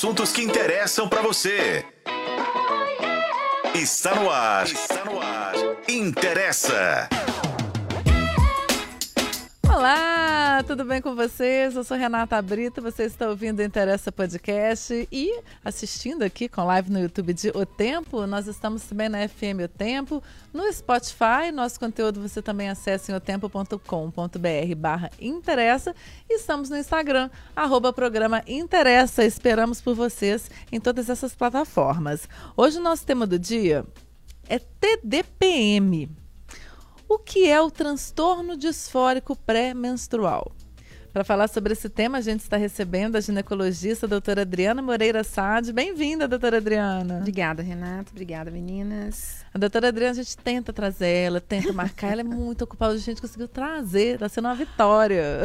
Assuntos que interessam para você. Está no ar. Está no ar. Interessa. Olá, tudo bem com vocês? Eu sou Renata Brito, você está ouvindo o Interessa Podcast e assistindo aqui com live no YouTube de O Tempo. Nós estamos também na FM O Tempo, no Spotify. Nosso conteúdo você também acessa em otempo.com.br barra Interessa. E estamos no Instagram, arroba programa Interessa. Esperamos por vocês em todas essas plataformas. Hoje o nosso tema do dia é TDPM. O que é o transtorno disfórico pré-menstrual? Para falar sobre esse tema, a gente está recebendo a ginecologista a doutora Adriana Moreira Sade. Bem-vinda, doutora Adriana. Obrigada, Renata. Obrigada, meninas. A doutora Adriana, a gente tenta trazer ela, tenta marcar. ela é muito ocupada, a gente conseguiu trazer. Está sendo uma vitória.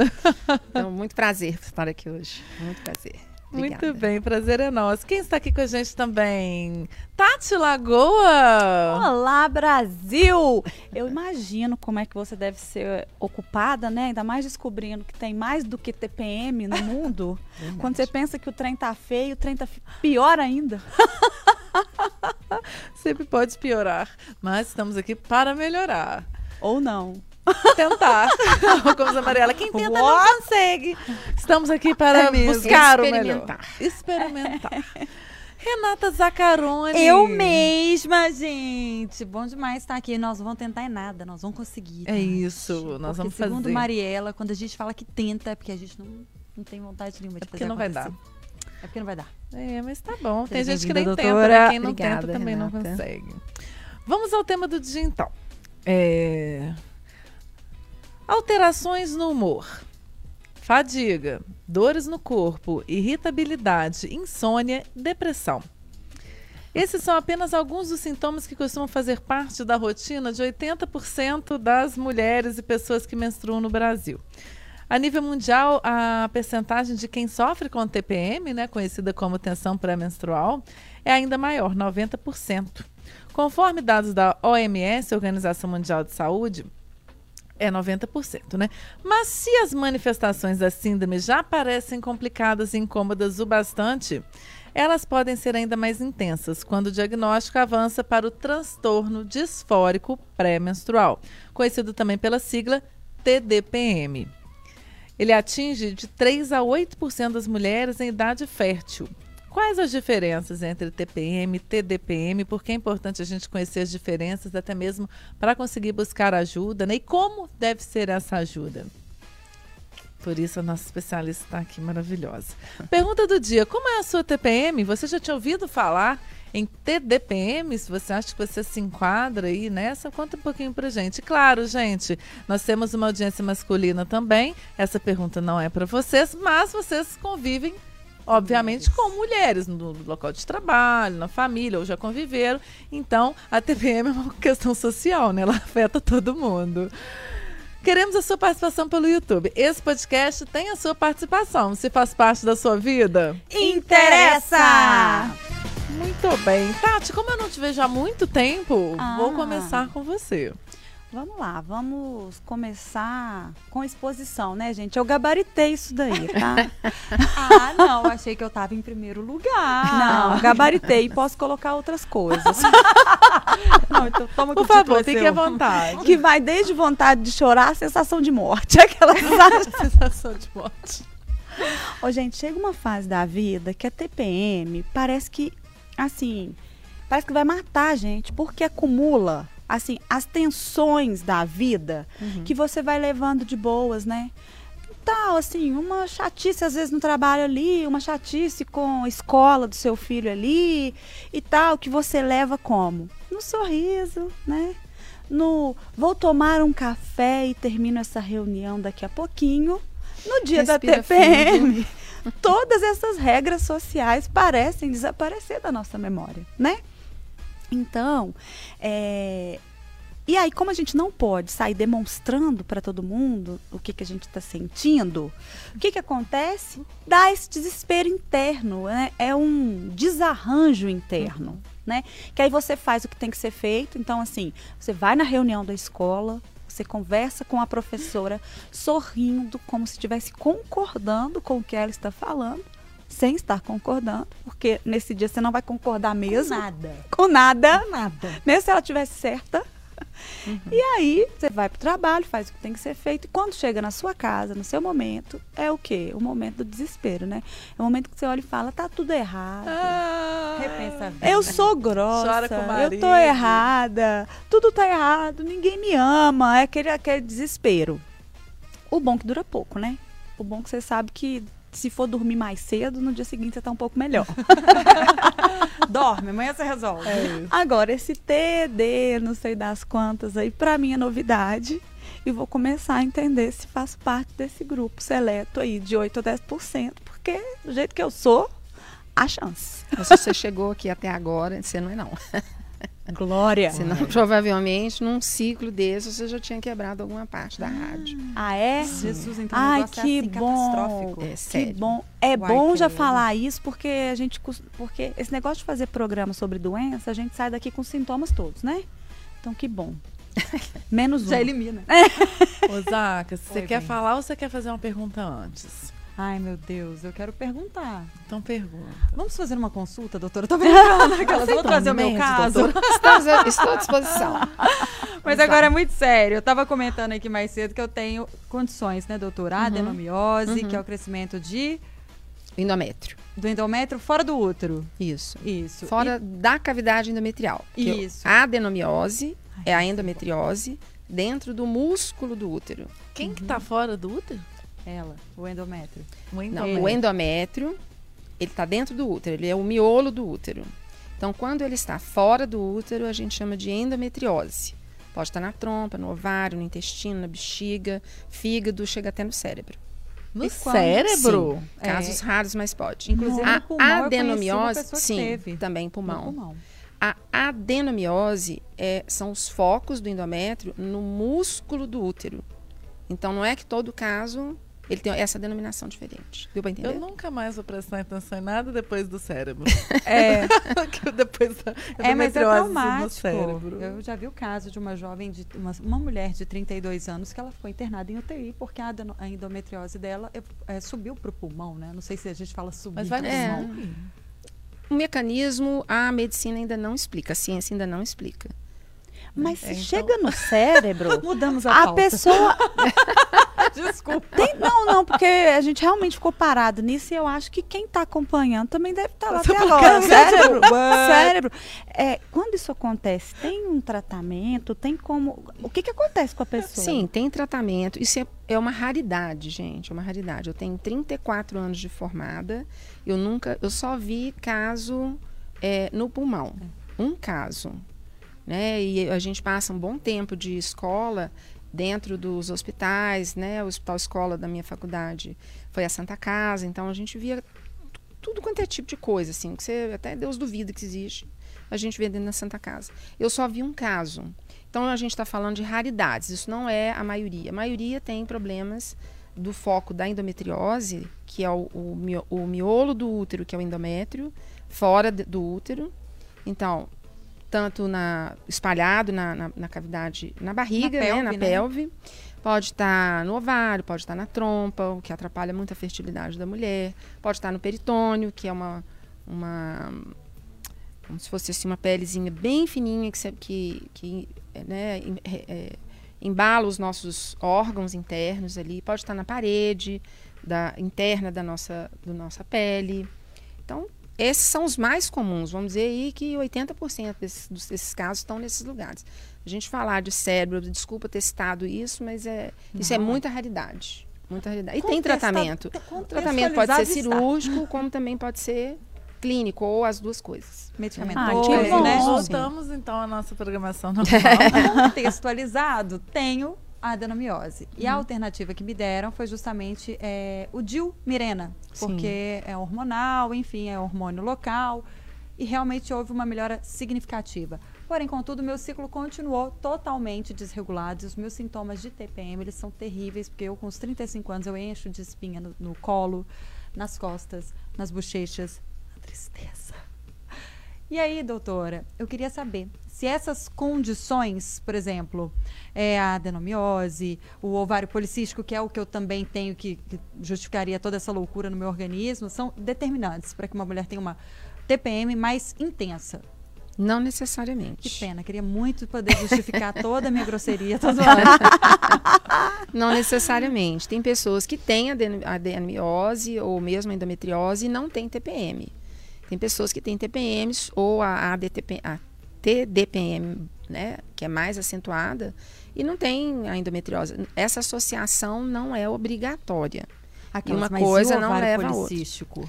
Então, muito prazer estar aqui hoje. Muito prazer. Obrigada. Muito bem, prazer é nosso. Quem está aqui com a gente também? Tati Lagoa! Olá, Brasil! Eu imagino como é que você deve ser ocupada, né? Ainda mais descobrindo que tem mais do que TPM no mundo. Quando você pensa que o trem tá feio, o trem tá pior ainda. Sempre pode piorar, mas estamos aqui para melhorar. Ou não tentar. Como amarela. Quem tenta What? não consegue. Estamos aqui para é buscar o melhor. Experimentar. Renata Zaccaroni. Eu mesma, gente. Bom demais estar aqui. Nós vamos tentar em nada, nós vamos conseguir. Tá? É isso, nós porque vamos segundo fazer. Segundo Mariela, quando a gente fala que tenta, é porque a gente não, não tem vontade nenhuma de é porque não acontecer. vai dar. É porque não vai dar. É, mas tá bom. Tem gente que nem doutora. tenta, né? Quem não Obrigada, tenta também Renata. não consegue. Vamos ao tema do dia, então. É... Alterações no humor. Fadiga, dores no corpo, irritabilidade, insônia, depressão. Esses são apenas alguns dos sintomas que costumam fazer parte da rotina de 80% das mulheres e pessoas que menstruam no Brasil. A nível mundial, a percentagem de quem sofre com TPM, né, conhecida como tensão pré-menstrual, é ainda maior, 90%. Conforme dados da OMS, Organização Mundial de Saúde, é 90%, né? Mas se as manifestações da síndrome já parecem complicadas e incômodas o bastante, elas podem ser ainda mais intensas quando o diagnóstico avança para o transtorno disfórico pré-menstrual, conhecido também pela sigla TDPM. Ele atinge de 3 a 8% das mulheres em idade fértil. Quais as diferenças entre TPM e TDPM? Porque é importante a gente conhecer as diferenças, até mesmo para conseguir buscar ajuda, né? E como deve ser essa ajuda? Por isso a nossa especialista está aqui maravilhosa. Pergunta do dia: como é a sua TPM? Você já tinha ouvido falar em TDPM? Se você acha que você se enquadra aí nessa, conta um pouquinho pra gente. Claro, gente, nós temos uma audiência masculina também. Essa pergunta não é para vocês, mas vocês convivem obviamente com mulheres no local de trabalho, na família, ou já conviveram. Então, a TPM é uma questão social, né? Ela afeta todo mundo. Queremos a sua participação pelo YouTube. Esse podcast tem a sua participação. Se faz parte da sua vida, interessa! Muito bem. Tati, como eu não te vejo há muito tempo, ah. vou começar com você. Vamos lá, vamos começar com exposição, né, gente? Eu gabaritei isso daí, tá? ah, não, achei que eu tava em primeiro lugar. Não, gabaritei e posso colocar outras coisas. não, então toma Por favor, fique à vontade. Que vai desde vontade de chorar a sensação de morte. Aquela sensação de morte. Ô, gente, chega uma fase da vida que a TPM parece que, assim, parece que vai matar a gente, porque acumula assim, as tensões da vida uhum. que você vai levando de boas, né? Tal, assim, uma chatice às vezes no trabalho ali, uma chatice com a escola do seu filho ali e tal, que você leva como? No sorriso, né? No vou tomar um café e termino essa reunião daqui a pouquinho. No dia Respira da TPM, todas essas regras sociais parecem desaparecer da nossa memória, né? Então, é, e aí, como a gente não pode sair demonstrando para todo mundo o que, que a gente está sentindo, o que, que acontece? Dá esse desespero interno, né? é um desarranjo interno. Uhum. Né? Que aí você faz o que tem que ser feito. Então, assim, você vai na reunião da escola, você conversa com a professora sorrindo, como se estivesse concordando com o que ela está falando, sem estar concordando, porque nesse dia você não vai concordar mesmo Nada. com nada, Nada. mesmo se ela tivesse certa. Uhum. E aí, você vai pro trabalho, faz o que tem que ser feito. E quando chega na sua casa, no seu momento, é o quê? O momento do desespero, né? É o momento que você olha e fala, tá tudo errado. Ah, Repensa a vida. Eu sou grossa, Chora com o eu tô errada, tudo tá errado, ninguém me ama, é aquele, aquele desespero. O bom que dura pouco, né? O bom que você sabe que se for dormir mais cedo, no dia seguinte você tá um pouco melhor. Dorme, amanhã você resolve. Agora, esse TD, não sei das quantas aí, pra mim é novidade. E vou começar a entender se faço parte desse grupo seleto aí de 8 a 10%, porque do jeito que eu sou, há chance. Mas se você chegou aqui até agora, você não é não. Glória. Senão, provavelmente, num ciclo desse, você já tinha quebrado alguma parte da rádio. Ah, é? Jesus, então o Ai, é que assim, bom. catastrófico. É Que sério. bom. É Uai, bom já credo. falar isso porque a gente porque esse negócio de fazer programa sobre doença, a gente sai daqui com os sintomas todos, né? Então que bom. Menos um. Já elimina. Ô, Zaca, você Oi, quer bem. falar ou você quer fazer uma pergunta antes? Ai, meu Deus, eu quero perguntar. Então pergunta. Vamos fazer uma consulta, doutora? Eu tô brincando. Aquelas, eu vou trazer o meu caso. Estamos estou à disposição. Mas agora é muito sério. Eu estava comentando aqui mais cedo que eu tenho condições, né, doutora? A adenomiose, que é o crescimento de Endométrio. do endométrio fora do útero. Isso. Isso. Fora da cavidade endometrial. Isso. A adenomiose é a endometriose dentro do músculo do útero. Quem que tá fora do útero? Ela, o endométrio. O Não, endométrio. o endométrio, ele está dentro do útero, ele é o miolo do útero. Então, quando ele está fora do útero, a gente chama de endometriose. Pode estar na trompa, no ovário, no intestino, na bexiga, fígado, chega até no cérebro. No cérebro? Sim, casos raros, mas pode. Inclusive a pulmão, adenomiose, sim, teve. também pulmão. pulmão. A adenomiose é, são os focos do endométrio no músculo do útero. Então, não é que todo caso ele tem essa denominação diferente. Deu para entender? Eu nunca mais vou prestar atenção em nada depois do cérebro. É, Que depois da é, mas é endometriose no traumático. Eu já vi o caso de uma jovem, de uma, uma mulher de 32 anos que ela foi internada em UTI porque a, endometriose dela é, é, subiu para o pulmão, né? Não sei se a gente fala subir. Mas vai no pro É. pulmão. O mecanismo a medicina ainda não explica, a ciência ainda não explica. Mas se É, então- chega no cérebro, Mudamos a, a pauta. pessoa Desculpa. Tem- não, não, porque a gente realmente ficou parado nisso e eu acho que quem está acompanhando também deve estar lá Você até falou, agora. "Caramba, Cérebro, what?" cérebro. É, quando isso acontece, tem um tratamento, tem como... O que, que acontece com a pessoa? Sim, tem tratamento. Isso é, é uma raridade, gente. É uma raridade. Eu tenho 34 anos de formada. Eu nunca, eu só vi caso é, no pulmão. Um caso. Né? E a gente passa um bom tempo de escola dentro dos hospitais, né? O hospital escola da minha faculdade foi a Santa Casa, então a gente via tu- tudo quanto é tipo de coisa, assim, que você até Deus duvida que existe. A gente vê dentro da Santa Casa. Eu só vi um caso. Então a gente está falando de raridades. Isso não é a maioria. A maioria tem problemas do foco da endometriose, que é o, o, o miolo do útero, que é o endométrio, fora do útero. Então, tanto na espalhado na, na, na cavidade, na barriga, Na né, pelve, na né? pelve. Pode estar no ovário, pode estar na trompa, o que atrapalha muito a fertilidade da mulher. Pode estar no peritônio, que é uma, uma como se fosse assim uma pelezinha bem fininha que, que, que né, é, é, embala os nossos órgãos internos ali. Pode estar na parede da interna da nossa, do nossa pele. Então, esses são os mais comuns. Vamos dizer aí que 80% desses, desses casos estão nesses lugares. A gente falar de cérebro, desculpa ter citado isso, mas é, isso é muita raridade. Muita raridade. E tem tratamento. O tratamento pode ser contextualizado está. cirúrgico, como também pode ser clínico, ou as duas coisas. Medicamentoso, Ah, bom. né? Voltamos então à nossa programação normal. contextualizado, tenho a adenomiose. E a Uhum. alternativa que me deram foi justamente é, o Dilmirena, Sim. porque é hormonal, enfim, é hormônio local. E realmente houve uma melhora significativa. Porém, contudo, meu ciclo continuou totalmente desregulado. E os meus sintomas de TPM, eles são terríveis, porque eu, com os 35 anos, eu encho de espinha no, no colo, nas costas, nas bochechas, na tristeza. E aí, doutora, eu queria saber se essas condições, por exemplo, é a adenomiose, o ovário policístico, que é o que eu também tenho, que, que justificaria toda essa loucura no meu organismo, são determinantes para que uma mulher tenha uma TPM mais intensa. Não necessariamente. Que pena, queria muito poder justificar toda a minha grosseria. Não necessariamente. Tem pessoas que têm adenomiose ou mesmo endometriose e não têm TPM. Tem pessoas que têm TPMs ou a, ADTP, a TDPM, né, que é mais acentuada, e não tem a endometriose. Essa associação não é obrigatória. Aquelas, uma coisa não leva a outra. policístico?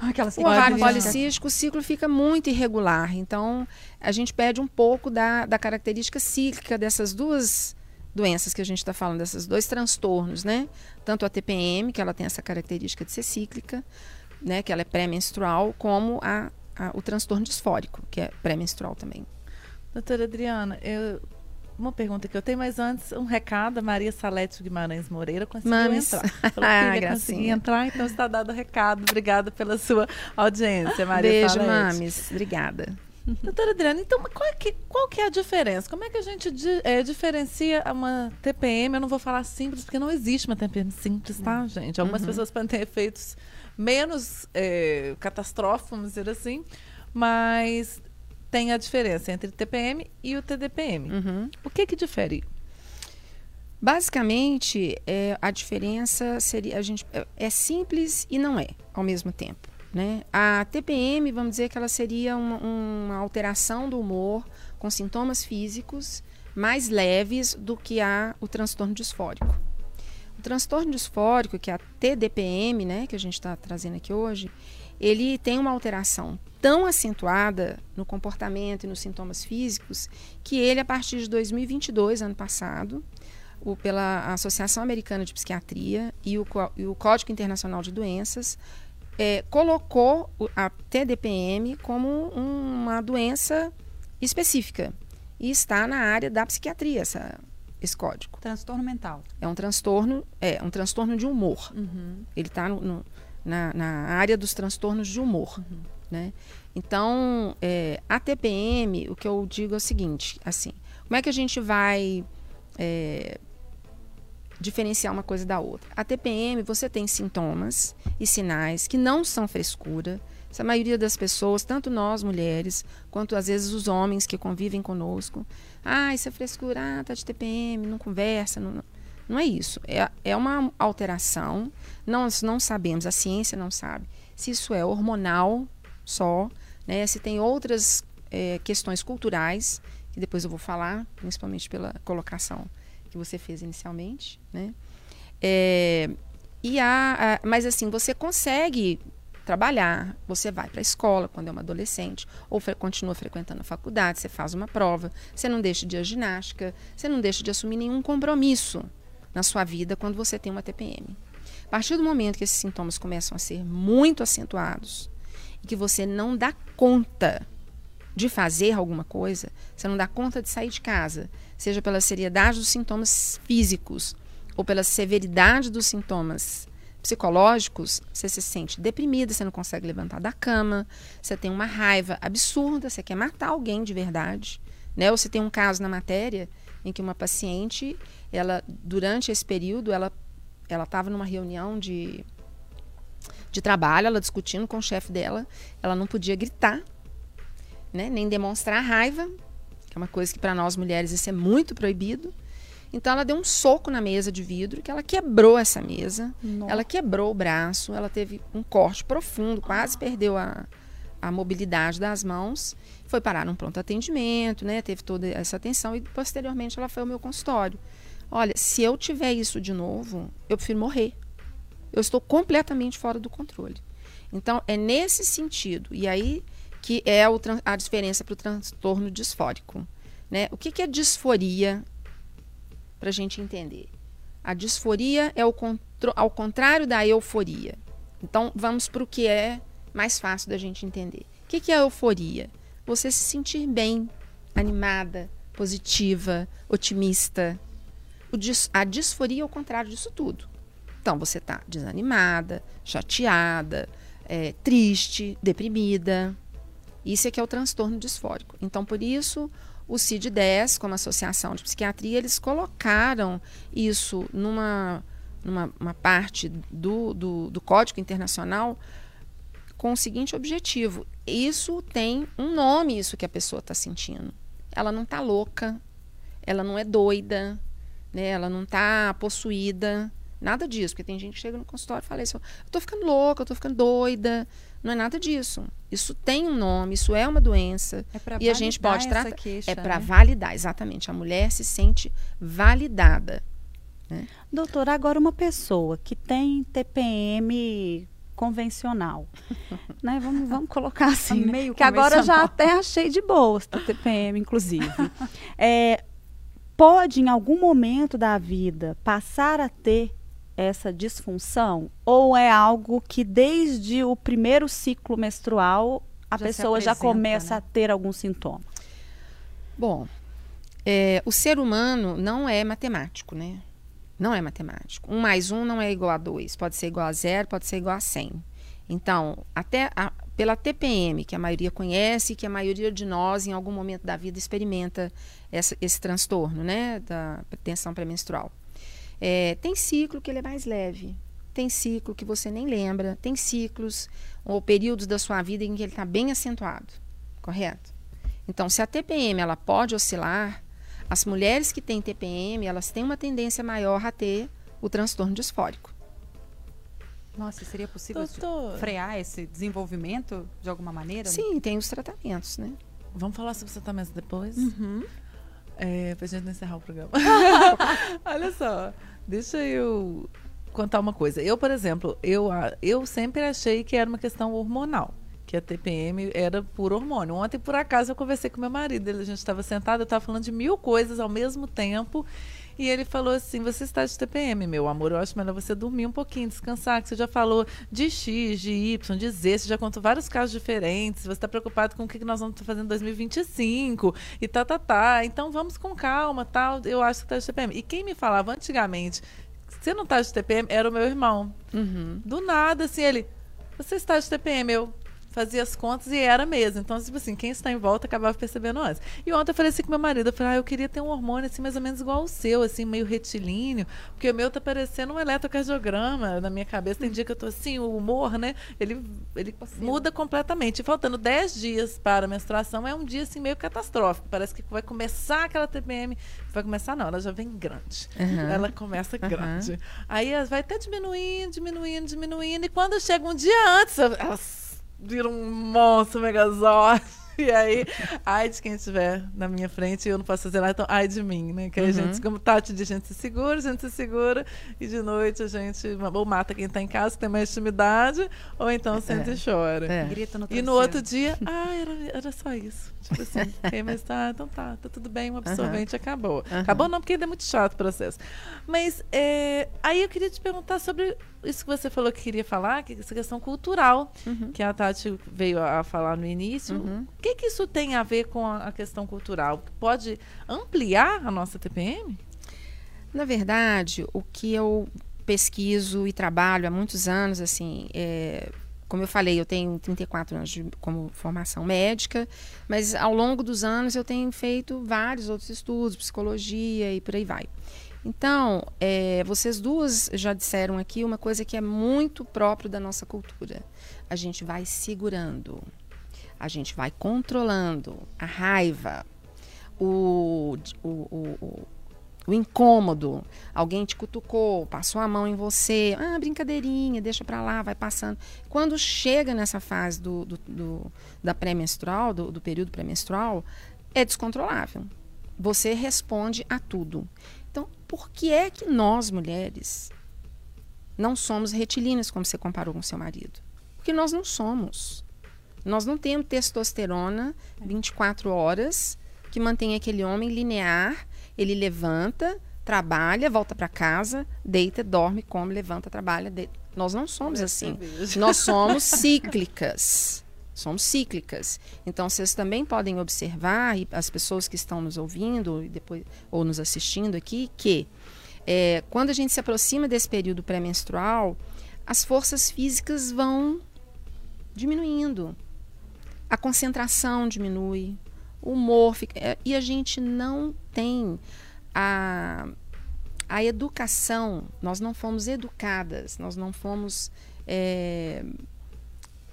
Aquelas O ovário policístico, o ciclo fica muito irregular. Então, a gente perde um pouco da, da característica cíclica dessas duas doenças que a gente está falando, desses dois transtornos, né? Tanto a TPM, que ela tem essa característica de ser cíclica, né? Que ela é pré-menstrual, como a, a, o transtorno disfórico, que é pré-menstrual também. Doutora Adriana, eu, uma pergunta que eu tenho, mas antes um recado. A Maria Salete Guimarães Moreira conseguiu Mames. entrar. Falou Ah, conseguir entrar, então está dado o recado. Obrigada pela sua audiência, Maria Beijo, Salete. Mames. Obrigada. Doutora Adriana, então qual é, que, qual que é a diferença? Como é que a gente eh, diferencia uma TPM? Eu não vou falar simples, porque não existe uma TPM simples, tá, gente? Algumas pessoas podem ter efeitos menos eh, catastróficos, vamos dizer assim, mas tem a diferença entre TPM e o TDPM. Uhum. O que que difere? Basicamente, é, a diferença seria a gente é, é simples e não é ao mesmo tempo. Né? A TPM, vamos dizer que ela seria uma, uma alteração do humor com sintomas físicos mais leves do que a, o transtorno disfórico. O transtorno disfórico, que é a TDPM, né, que a gente está trazendo aqui hoje, ele tem uma alteração tão acentuada no comportamento e nos sintomas físicos que ele, a partir de 2022, ano passado, o, pela Associação Americana de Psiquiatria e o, e o Código Internacional de Doenças, eh, colocou a TDPM como um- uma doença específica e está na área da psiquiatria essa, esse código. Transtorno mental. É um transtorno, é um transtorno de humor. Ele está na, na área dos transtornos de humor, né? Então, é, a TPM, o que eu digo é o seguinte, assim, como é que a gente vai é, diferenciar uma coisa da outra? A TPM, você tem sintomas e sinais que não são frescura. Essa maioria das pessoas, tanto nós mulheres, quanto às vezes os homens que convivem conosco, ah, isso é frescura, ah, tá de TPM, não conversa, não, não. É isso. É, é uma alteração. Nós não sabemos, a ciência não sabe se isso é hormonal só, né? se tem outras eh, questões culturais, que depois eu vou falar, principalmente pela colocação que você fez inicialmente. Né? É, e a, a- mas assim, você consegue trabalhar, você vai para a escola quando é uma adolescente, ou fre- continua frequentando a faculdade, você faz uma prova, você não deixa de ir à ginástica, você não deixa de assumir nenhum compromisso na sua vida quando você tem uma TPM. A partir do momento que esses sintomas começam a ser muito acentuados e que você não dá conta de fazer alguma coisa, você não dá conta de sair de casa, seja pela seriedade dos sintomas físicos ou pela severidade dos sintomas psicológicos, você se sente deprimida, você não consegue levantar da cama, você tem uma raiva absurda, você quer matar alguém de verdade, né? Ou você tem um caso na matéria em que uma paciente, ela durante esse período, ela ela estava numa reunião de de trabalho, ela discutindo com o chefe dela, ela não podia gritar, né? Nem demonstrar raiva, que é uma coisa que para nós mulheres isso é muito proibido. Então ela deu um soco na mesa de vidro, que ela quebrou essa mesa, ela quebrou o braço, ela teve um corte profundo, quase perdeu a, a mobilidade das mãos, foi parar num pronto atendimento, né? Teve toda essa atenção e posteriormente ela foi ao meu consultório. Olha, se eu tiver isso de novo, eu prefiro morrer. Eu estou completamente fora do controle. Então é nesse sentido e aí que é o a diferença para o transtorno disfórico, né? O que, que é disforia? Para a gente entender. A disforia é ao contrário da euforia. Então, vamos para o que é mais fácil da gente entender. O que, que é euforia? Você se sentir bem, animada, positiva, otimista. Dis- a disforia é o contrário disso tudo. Então, você está desanimada, chateada, é, triste, deprimida. Isso é que é o transtorno disfórico. Então, por isso, o CID-10, como Associação de Psiquiatria, eles colocaram isso numa, numa uma parte do, do, do Código Internacional com o seguinte objetivo: isso tem um nome, isso que a pessoa está sentindo. Ela não está louca, ela não é doida, né? ela não está possuída, nada disso. Porque tem gente que chega no consultório e fala isso: eu estou ficando louca, eu estou ficando doida. Não é nada disso. Isso tem um nome, isso é uma doença. É pra e a gente validar pode essa tratar. queixa, é para né? validar, exatamente. A mulher se sente validada. Doutora, agora uma pessoa que tem TPM convencional, né? Vamos, vamos colocar assim, né? Meio que agora já até achei de boas do TPM, inclusive. É, pode, em algum momento da vida, passar a ter essa disfunção? Ou é algo que desde o primeiro ciclo menstrual a Já pessoa já começa né? a ter algum sintoma? Bom, é, o ser humano não é matemático, né? Não é matemático. Um mais um não é igual a dois. Pode ser igual a zero, pode ser igual a 100. Então, até a- pela TPM, que a maioria conhece, que a maioria de nós, em algum momento da vida, experimenta essa- esse transtorno, né? Da tensão pré-menstrual. É, tem ciclo que ele é mais leve. Tem ciclo que você nem lembra. Tem ciclos ou períodos da sua vida em que ele está bem acentuado. Correto? Então, se a TPM ela pode oscilar, as mulheres que têm TPM, elas têm uma tendência maior a ter o transtorno disfórico. Nossa, seria possível Doutor, frear esse desenvolvimento de alguma maneira? Sim, tem os tratamentos, né? vamos falar sobre os tratamentos depois? Uhum. É, pra gente não encerrar o programa. Olha só, deixa eu contar uma coisa. Eu, por exemplo, eu, eu sempre achei que era uma questão hormonal. Que a TPM era por hormônio. Ontem, por acaso, eu conversei com meu marido. Ele, a gente estava sentado, eu estava falando de mil coisas ao mesmo tempo. E ele falou assim: Você está de TPM, meu amor. Eu acho melhor você dormir um pouquinho, descansar. Que você já falou de X, de Y, de Z. Você já contou vários casos diferentes. Você está preocupado com o que nós vamos fazer em 2025 e tá, tá, tá. Então vamos com calma, tal. Eu acho que está de TPM. E quem me falava antigamente, você não está de TPM, era o meu irmão. Uhum. Do nada, assim, ele, você está de TPM, eu fazia as contas e era mesmo. Então, tipo assim, quem está em volta acabava percebendo antes. E ontem eu falei assim com meu marido, eu falei, ah, eu queria ter um hormônio assim, mais ou menos igual ao seu, assim, meio retilíneo, porque o meu tá parecendo um eletrocardiograma na minha cabeça. Tem dia que eu tô assim, o humor, né? Ele, ele muda completamente. E faltando 10 dias para a menstruação, é um dia assim meio catastrófico. Parece que vai começar aquela TPM. Vai começar, não, ela já vem grande. Aham. Ela começa Aham. grande. Aí ela vai até diminuindo, diminuindo, diminuindo. E quando chega um dia antes, elas viram um monstro megazord. E aí, ai de quem estiver na minha frente, eu não posso fazer nada, então ai de mim, né? Que aí a Uhum. gente, como Tati diz, a gente se segura, a gente se segura, e de noite a gente ou mata quem tá em casa, que tem mais intimidade, ou então senta É. e chora. É. Grita no E no outro dia, ah, era, era só isso. Tipo assim, quem mais tá, então tá, tá tudo bem, um absorvente acabou. Aham. Acabou não, porque ainda é muito chato o processo. Mas é, aí eu queria te perguntar sobre isso que você falou que queria falar, que é essa questão cultural, Uhum. que a Tati veio a falar no início. Uhum. Que, que isso tem a ver com a, a questão cultural? Pode ampliar a nossa TPM? Na verdade, o que eu pesquiso e trabalho há muitos anos, assim, é, como eu falei, eu tenho 34 anos de, como formação médica, mas ao longo dos anos eu tenho feito vários outros estudos, psicologia e por aí vai. Então, é, vocês duas já disseram aqui uma coisa que é muito próprio da nossa cultura. A gente vai segurando, a gente vai controlando a raiva, o, o, o, o- o incômodo, alguém te cutucou, passou a mão em você, ah, brincadeirinha, deixa pra lá, vai passando. Quando chega nessa fase do, do- do- da pré-menstrual, do, do período pré-menstrual, é descontrolável. Você responde a tudo. Então, por que é que nós, mulheres, não somos retilíneas, como você comparou com seu marido? Porque nós não somos. Nós não temos testosterona 24 horas que mantém aquele homem linear. Ele levanta, trabalha, volta para casa, deita, dorme, come, levanta, trabalha. deita. Nós não somos assim. Nós somos cíclicas. Somos cíclicas. Então, vocês também podem observar, e as pessoas que estão nos ouvindo e depois, ou nos assistindo aqui, que é, quando a gente se aproxima desse período pré-menstrual, as forças físicas vão diminuindo. A concentração diminui, o humor fica. é, E a gente não tem a, a educação, nós não fomos educadas, nós não fomos. É,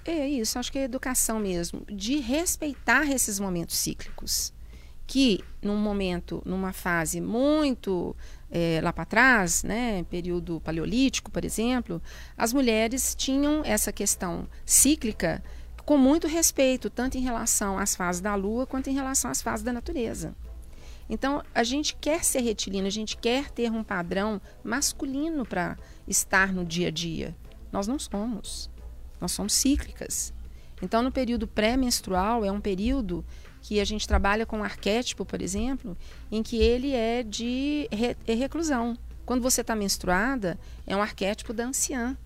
é isso, acho que é educação mesmo, de respeitar esses momentos cíclicos. Que num momento, numa fase muito é, lá para trás, né, período paleolítico, por exemplo, as mulheres tinham essa questão cíclica com muito respeito, tanto em relação às fases da lua quanto em relação às fases da natureza. Então, a gente quer ser retilíneo, a gente quer ter um padrão masculino para estar no dia a dia. Nós não somos. Nós somos cíclicas. Então, no período pré-menstrual, é um período que a gente trabalha com um arquétipo, por exemplo, em que ele é de re é reclusão. Quando você está menstruada, é um arquétipo da anciã.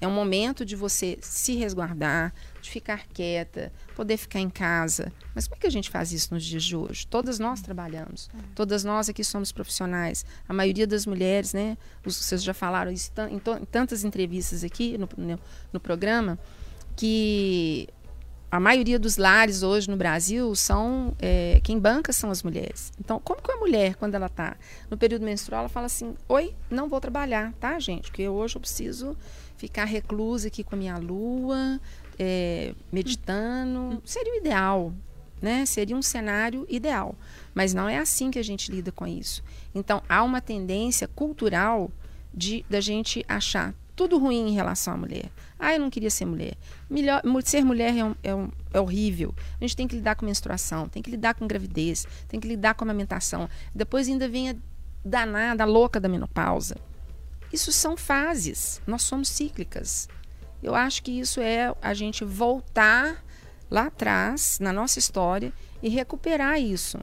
É um momento de você se resguardar, de ficar quieta, poder ficar em casa. Mas como é que a gente faz isso nos dias de hoje? Todas nós trabalhamos, todas nós aqui somos profissionais. A maioria das mulheres, né? Vocês já falaram isso em tantas entrevistas aqui no, no, no programa, que a maioria dos lares hoje no Brasil são é, quem banca são as mulheres. Então, como que a mulher, quando ela está no período menstrual, ela fala assim: Oi, não vou trabalhar, tá, gente? Porque hoje eu preciso ficar reclusa aqui com a minha lua, é, meditando. Seria o ideal, né? Seria um cenário ideal. Mas não é assim que a gente lida com isso. Então, há uma tendência cultural de da gente achar tudo ruim em relação à mulher. Ah, eu não queria ser mulher. Melhor, ser mulher é, um- é um- é horrível. A gente tem que lidar com menstruação, tem que lidar com gravidez, tem que lidar com amamentação. Depois ainda vem a danada, a louca da menopausa. Isso são fases. Nós somos cíclicas. Eu acho que isso é a gente voltar lá atrás, na nossa história, e recuperar isso.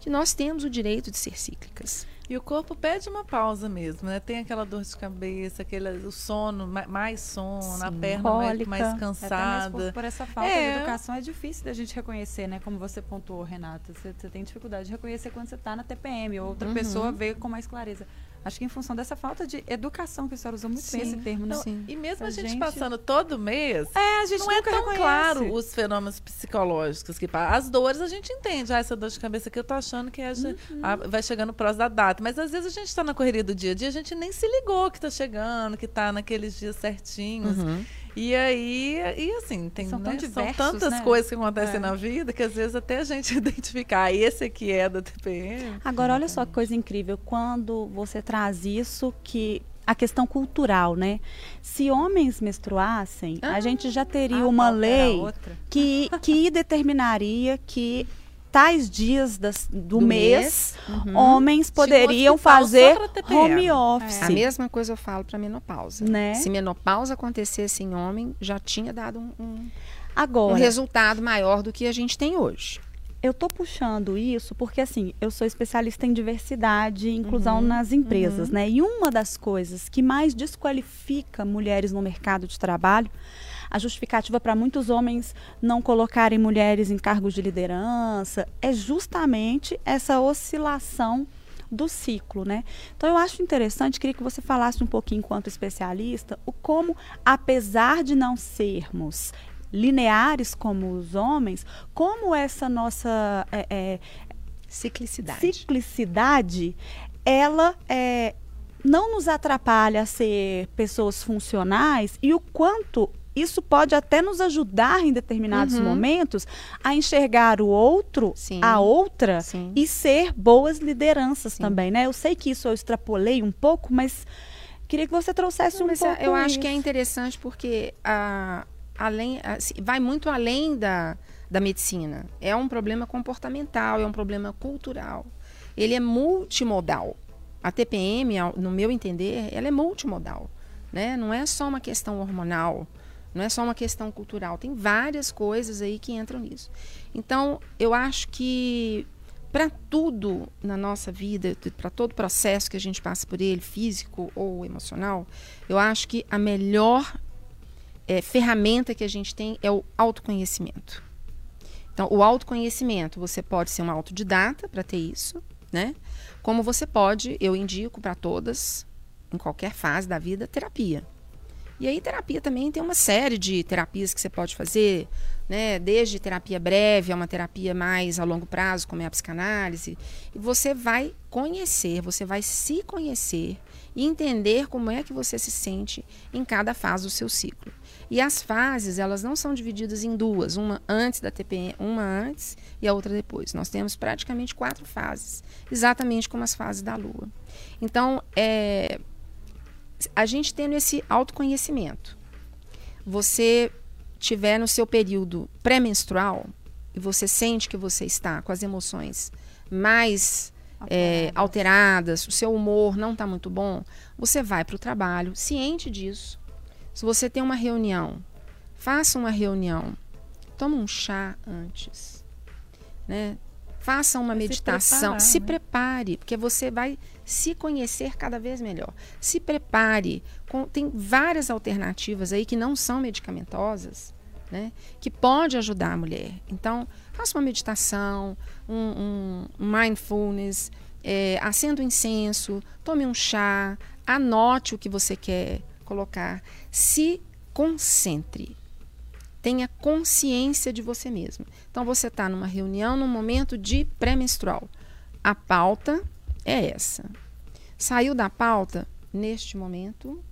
Que nós temos o direito de ser cíclicas. E o corpo pede uma pausa mesmo, né? Tem aquela dor de cabeça, aquele, o sono, ma- mais sono, a Sim. perna mais, Cólica. mais Até mesmo cansada. por, por essa falta É. de educação é difícil da gente reconhecer, né? Como você pontuou, Renata. Você, você tem dificuldade de reconhecer quando você está na TPM, ou outra Uhum. pessoa vê com mais clareza. Acho que em função dessa falta de educação, que a senhora usou muito bem Sim. esse termo, né? Não, Sim. E mesmo a A gente, gente- passando todo mês, É, a gente não é tão reconhece. claro os fenômenos psicológicos que as dores a gente entende ah, essa dor de cabeça que eu tô achando que é Uhum. ah, vai chegando próximo da data mas às vezes a gente tá na correria do dia a dia a gente nem se ligou que tá chegando que tá naqueles dias certinhos Uhum. E aí e assim tem São né, são diversos, tantas né? coisas que acontecem É. na vida que às vezes até a gente identificar ah, esse aqui é da TPM Agora, olha só que coisa incrível. Quando você traz isso, que a questão cultural, né? Se homens menstruassem, a gente já teria Ah, uma lei que, que determinaria que tais dias das- do, Do mês, Uhum. homens poderiam fazer home office. A mesma coisa eu falo para menopausa. Né? Se menopausa acontecesse em homem, já tinha dado um, um- um Agora, resultado maior do que a gente tem hoje. eu tô puxando isso porque assim, eu sou especialista em diversidade e inclusão Uhum, nas empresas, né? E uma das coisas que mais desqualifica mulheres no mercado de trabalho, a justificativa para muitos homens não colocarem mulheres em cargos de liderança é justamente essa oscilação do ciclo, né? Então eu acho interessante, queria que você falasse um pouquinho enquanto especialista, o como, apesar de não sermos lineares como os homens, como essa nossa é, é, Ciclicidade. ciclicidade, ela é, não nos atrapalha a ser pessoas funcionais e o quanto isso pode até nos ajudar em determinados Uhum. momentos a enxergar o outro, Sim. a outra Sim. e ser boas lideranças Sim. também, né? Eu sei que isso eu extrapolei um pouco, mas queria que você trouxesse Não, um pouco eu acho que é isso. interessante porque a, além, assim, vai muito além da, da medicina. É um problema comportamental, é um problema cultural. Ele é multimodal. A TPM, no meu entender, ela é multimodal. Né? Não é só uma questão hormonal, não é só uma questão cultural. Tem várias coisas aí que entram nisso. Então, eu acho que para tudo na nossa vida, para todo processo que a gente passa por ele, físico ou emocional, eu acho que a melhor eh, ferramenta que a gente tem é o autoconhecimento. Então, o autoconhecimento, você pode ser uma autodidata para ter isso, né? Como você pode, eu indico para todas, em qualquer fase da vida, terapia. E aí, terapia também tem uma série de terapias que você pode fazer, né? Desde terapia breve a uma terapia mais a longo prazo, como é a psicanálise. E você vai conhecer, você vai se conhecer e entender como é que você se sente em cada fase do seu ciclo. E as fases, elas não são divididas em duas, uma antes da TPM, uma antes e a outra depois. Nós temos praticamente quatro fases, exatamente como as fases da Lua. Então, é, a gente tendo esse autoconhecimento, você tiver no seu período pré-menstrual e você sente que você está com as emoções mais é, alteradas, o seu humor não está muito bom, você vai para o trabalho ciente disso. Se você tem uma reunião, faça uma reunião, toma um chá antes, né? Faça uma meditação, se, preparar, se né? prepare, porque você vai se conhecer cada vez melhor. Se prepare. Com, tem várias alternativas aí que não são medicamentosas, né? Que pode ajudar a mulher. Então, faça uma meditação, um, um mindfulness, é, acenda um incenso, tome um chá, anote o que você quer colocar. Se concentre. Tenha consciência de você mesmo. Então, você está numa reunião, num momento de pré-menstrual. A pauta é essa. Saiu da pauta, neste momento,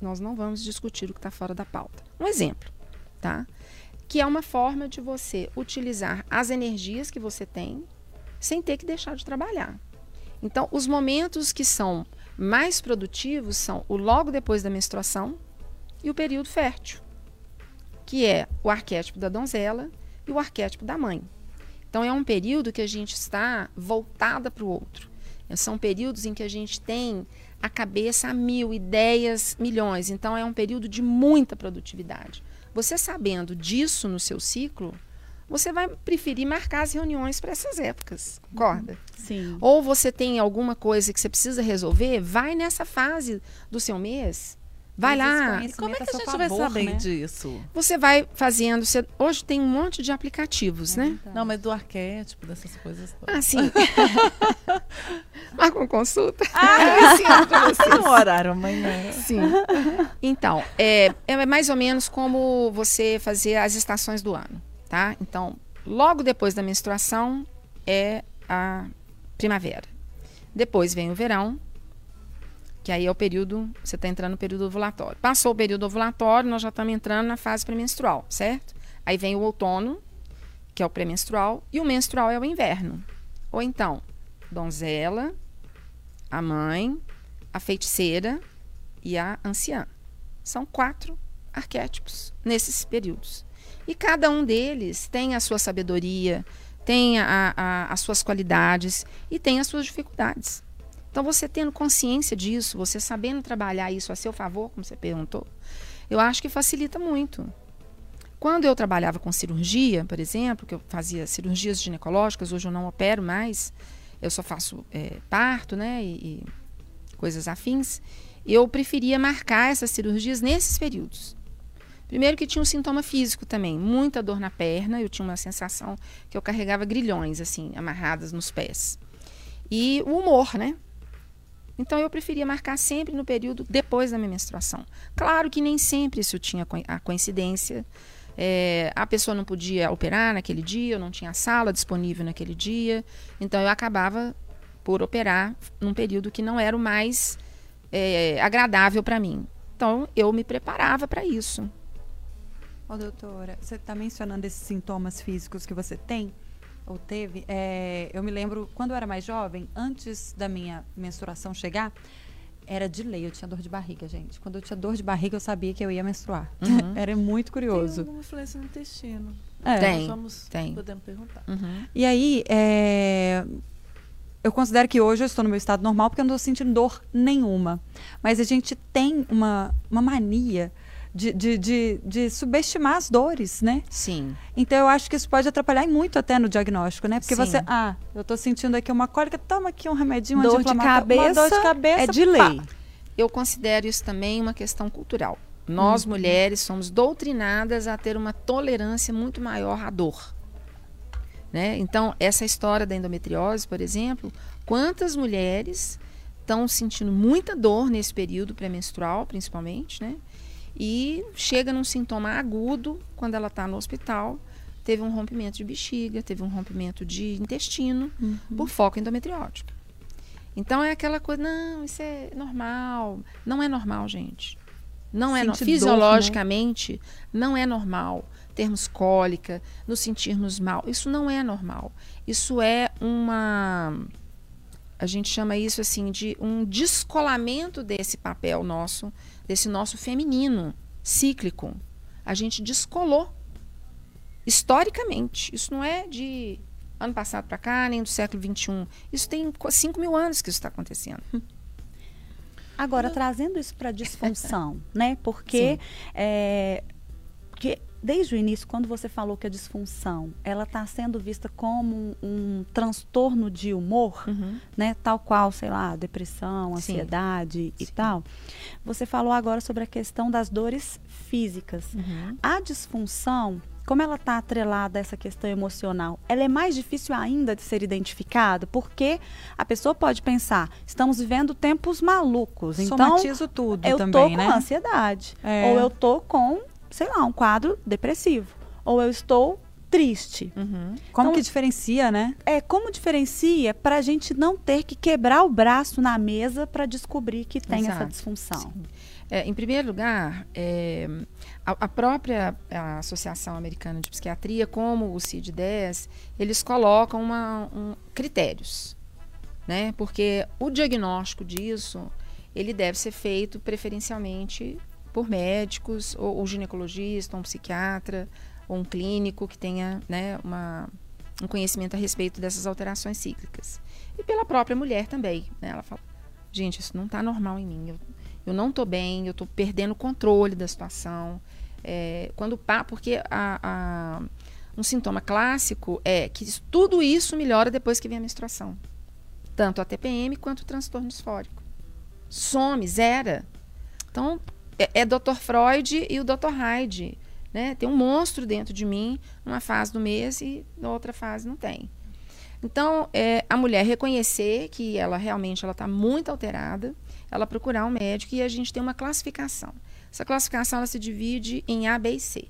nós não vamos discutir o que está fora da pauta. Um exemplo, tá? Que é uma forma de você utilizar as energias que você tem sem ter que deixar de trabalhar. Então, os momentos que são mais produtivos são o logo depois da menstruação e o período fértil, que é o arquétipo da donzela e o arquétipo da mãe. Então, é um período que a gente está voltada para o outro. São períodos em que a gente tem a cabeça a mil, ideias milhões. Então, é um período de muita produtividade. Você sabendo disso no seu ciclo, você vai preferir marcar as reuniões para essas épocas, concorda? Sim. Ou você tem alguma coisa que você precisa resolver, vai nessa fase do seu mês Vai lá. E como é que a gente favor, vai saber né? disso? Você vai fazendo. Você, hoje tem um monte de aplicativos, é né? Não, mas do arquétipo, dessas coisas todas. Ah, sim. Marca uma consulta. Ah, eu tem um horário amanhã. Sim. Então, é, é mais ou menos como você fazer as estações do ano, tá? Então, logo depois da menstruação é a primavera. Depois vem o verão, que aí é o período, você está entrando no período ovulatório. Passou o período ovulatório, nós já estamos entrando na fase pré-menstrual, certo? Aí vem o outono, que é o pré-menstrual, e o menstrual é o inverno. Ou então, donzela, a mãe, a feiticeira e a anciã. São quatro arquétipos nesses períodos. E cada um deles tem a sua sabedoria, tem a, a, as suas qualidades e tem as suas dificuldades. Então, você tendo consciência disso, você sabendo trabalhar isso a seu favor, como você perguntou, eu acho que facilita muito. Quando eu trabalhava com cirurgia, por exemplo, que eu fazia cirurgias ginecológicas, hoje eu não opero mais, eu só faço é, parto, né, e, e coisas afins, eu preferia marcar essas cirurgias nesses períodos. Primeiro que tinha um sintoma físico também, muita dor na perna, eu tinha uma sensação que eu carregava grilhões assim, amarradas nos pés. E o humor, né? Então eu preferia marcar sempre no período depois da minha menstruação. Claro que nem sempre isso tinha a coincidência. É, a pessoa não podia operar naquele dia, eu não tinha sala disponível naquele dia. Então eu acabava por operar num período que não era o mais é, agradável para mim. Então eu me preparava para isso. Ô, oh, doutora, você está mencionando esses sintomas físicos que você tem ou teve, é, eu me lembro, quando eu era mais jovem, antes da minha menstruação chegar, era de lei, eu tinha dor de barriga, gente. Quando eu tinha dor de barriga, eu sabia que eu ia menstruar. Uhum. era muito curioso. Tem alguma influência no intestino. É. Tem, vamos, tem. Podemos perguntar. Uhum. E aí, é, eu considero que hoje eu estou no meu estado normal porque eu não estou sentindo dor nenhuma. Mas a gente tem uma, uma mania de, de, de, de, subestimar as dores, né? Sim. Então eu acho que isso pode atrapalhar muito até no diagnóstico, né? Porque Sim. você, ah, eu estou sentindo aqui uma cólica, toma aqui um remedinho dor de cabeça, dor de cabeça é de lei. Eu considero isso também uma questão cultural. Nós uhum. mulheres somos doutrinadas a ter uma tolerância muito maior à dor. Né? Então, essa história da endometriose, por exemplo, quantas mulheres estão sentindo muita dor nesse período pré-menstrual, principalmente, né? E chega num sintoma agudo quando ela está no hospital. Teve um rompimento de bexiga, teve um rompimento de intestino Uhum. por foco endometriótico. Então é aquela coisa, não, isso é normal. Não é normal, gente. Não é no- dor, né? fisiologicamente, não é normal termos cólica, nos sentirmos mal. Isso não é normal. Isso é uma a gente chama isso assim de um descolamento desse papel nosso, desse nosso feminino cíclico. A gente descolou historicamente. Isso não é de ano passado para cá, nem do século XXI. Isso tem 5 mil anos que isso está acontecendo. Agora, trazendo isso para disfunção, né? Porque, é, porque desde o início, quando você falou que a disfunção ela está sendo vista como um, um transtorno de humor, Uhum. né? Tal qual, sei lá, depressão, Sim. ansiedade e Sim. tal. Você falou agora sobre a questão das dores físicas. Uhum. A disfunção, como ela está atrelada a essa questão emocional, ela é mais difícil ainda de ser identificada, porque a pessoa pode pensar, estamos vivendo tempos malucos, então Somatizo tudo eu também, tô com né? ansiedade, É. ou eu tô com, sei lá, um quadro depressivo, ou eu estou triste. Uhum. Como Então- que diferencia, né? É como diferencia para a gente não ter que quebrar o braço na mesa para descobrir que tem essa Exato. disfunção. É, em primeiro lugar, é, a, a própria a Associação Americana de Psiquiatria, como o CID-10, eles colocam uma, um- critérios, né? Porque o diagnóstico disso, ele deve ser feito preferencialmente por médicos, ou, ou ginecologista, ou um psiquiatra, ou um clínico que tenha né, uma, um conhecimento a respeito dessas alterações cíclicas. E pela própria mulher também, né? Ela fala, gente, isso não está normal em mim, eu eu não estou bem, eu estou perdendo o controle da situação. É, quando pá, porque a, a- um sintoma clássico é que tudo isso melhora depois que vem a menstruação. Tanto a TPM quanto o transtorno disfórico. Some, zera. Então, é, é Dr. Freud e o Dr. Hyde. Né? Tem um monstro dentro de mim, numa fase do mês e na outra fase não tem. Então, é, a mulher reconhecer que ela realmente ela está muito alterada, ela procurar um médico e a gente tem uma classificação. Essa classificação ela se divide em A, B e C.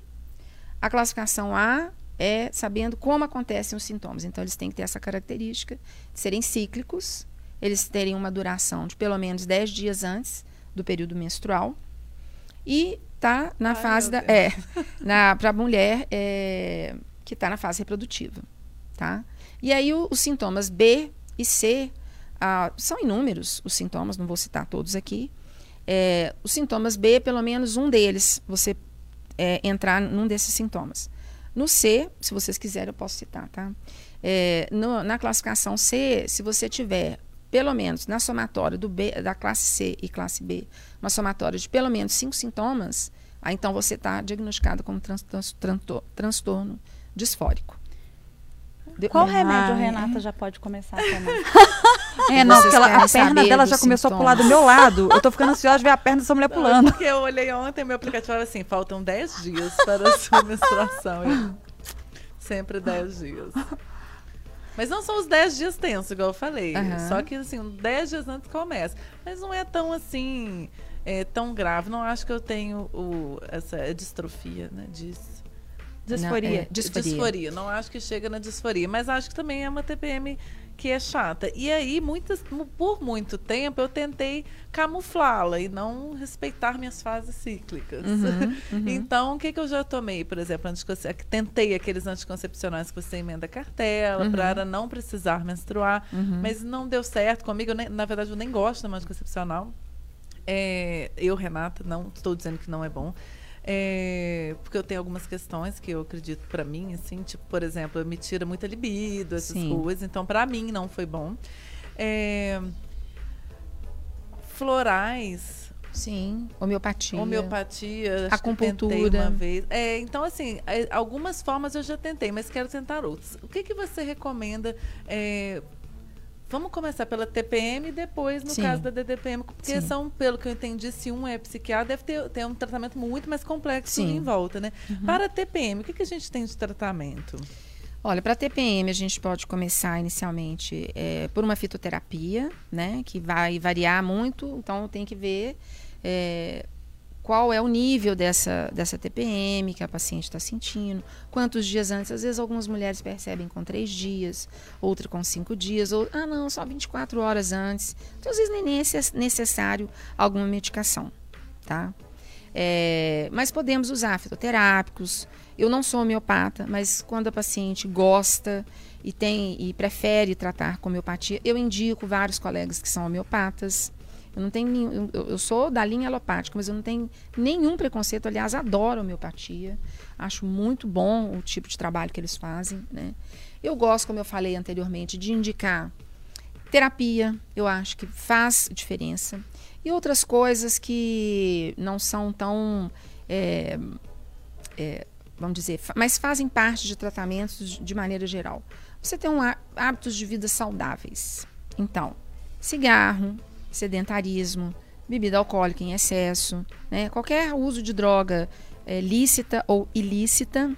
A classificação A é sabendo como acontecem os sintomas. Então, eles têm que ter essa característica de serem cíclicos, eles terem uma duração de pelo menos 10 dias antes do período menstrual e tá na Ai, fase da é na para a mulher é, que está na fase reprodutiva, tá? E aí o- os sintomas B e C ah, são inúmeros os sintomas, não vou citar todos aqui. É, os sintomas B, pelo menos um deles, você é, entrar num desses sintomas. No C, se vocês quiserem, eu posso citar, tá? É, no- na classificação C, se você tiver pelo menos na somatória do B, da classe C e classe B, uma somatória de pelo menos cinco sintomas, aí então você está diagnosticado como trans- trans- transtorno disfórico. De- Qual é, remédio a Renata já pode começar a tomar? É, não, porque ela- a perna dela já começou a pular do sintomas? meu lado. Eu tô ficando ansiosa de ver a perna dessa mulher Não, pulando. Porque eu olhei ontem, meu aplicativo era assim, faltam 10 dias para a sua menstruação. Eu, sempre 10 dias. Mas não são os 10 dias tensos, igual eu falei. Aham. Só que, assim, 10 dias antes começa. Mas não é tão, assim, é, tão grave. Não acho que eu tenho o, essa distrofia, né? Dis, Disforia. Não, é, disforia. disforia. Não acho que chega na disforia. Mas acho que também é uma TPM que é chata. E aí, muitas, por muito tempo, eu tentei camuflá-la e não respeitar minhas fases cíclicas. Então, o que, que eu já tomei, por exemplo, tentei aqueles anticoncepcionais que você emenda a cartela Uhum. para não precisar menstruar, mas não deu certo comigo. Nem- na verdade, eu nem gosto de anticoncepcional. É, eu, Renata, não estou dizendo que não é bom. É, porque eu tenho algumas questões que eu acredito para mim, assim, tipo, por exemplo, me tira muita libido, essas Sim. coisas. Então, para mim, não foi bom. É, florais, Sim, homeopatia. homeopatia, Acupuntura. uma vez. É, então, assim, é, algumas formas eu já tentei, mas quero tentar outras. O que, que você recomenda? é, vamos começar pela TPM e depois, no Sim. caso da DDPM, porque Sim. são, pelo que eu entendi, se um é psiquiatra, deve ter, ter um tratamento muito mais complexo Sim. Uhum. em volta, né? Para a TPM, o que, que a gente tem de tratamento? Olha, para TPM a gente pode começar inicialmente é, por uma fitoterapia, né, que vai variar muito, então tem que ver é, qual é o nível dessa, dessa TPM que a paciente está sentindo, quantos dias antes. Às vezes, algumas mulheres percebem com três dias, outra com cinco dias, ou, ah, não, só 24 horas antes. Então, às vezes, nem é necessário alguma medicação, tá? É, mas podemos usar fitoterápicos. Eu não sou homeopata, mas quando a paciente gosta e tem e prefere tratar com homeopatia, eu indico vários colegas que são homeopatas. Eu não tenho nenhum, eu, eu sou da linha alopática, mas eu não tenho nenhum preconceito. Aliás, adoro homeopatia. Acho muito bom o tipo de trabalho que eles fazem, né? Eu gosto, como eu falei anteriormente, de indicar terapia. Eu acho que faz diferença e outras coisas que não são tão, é, é, vamos dizer, mas fazem parte de tratamentos de maneira geral. Você tem um hábitos de vida saudáveis. Então, cigarro, sedentarismo, bebida alcoólica em excesso, né? qualquer uso de droga é, lícita ou ilícita,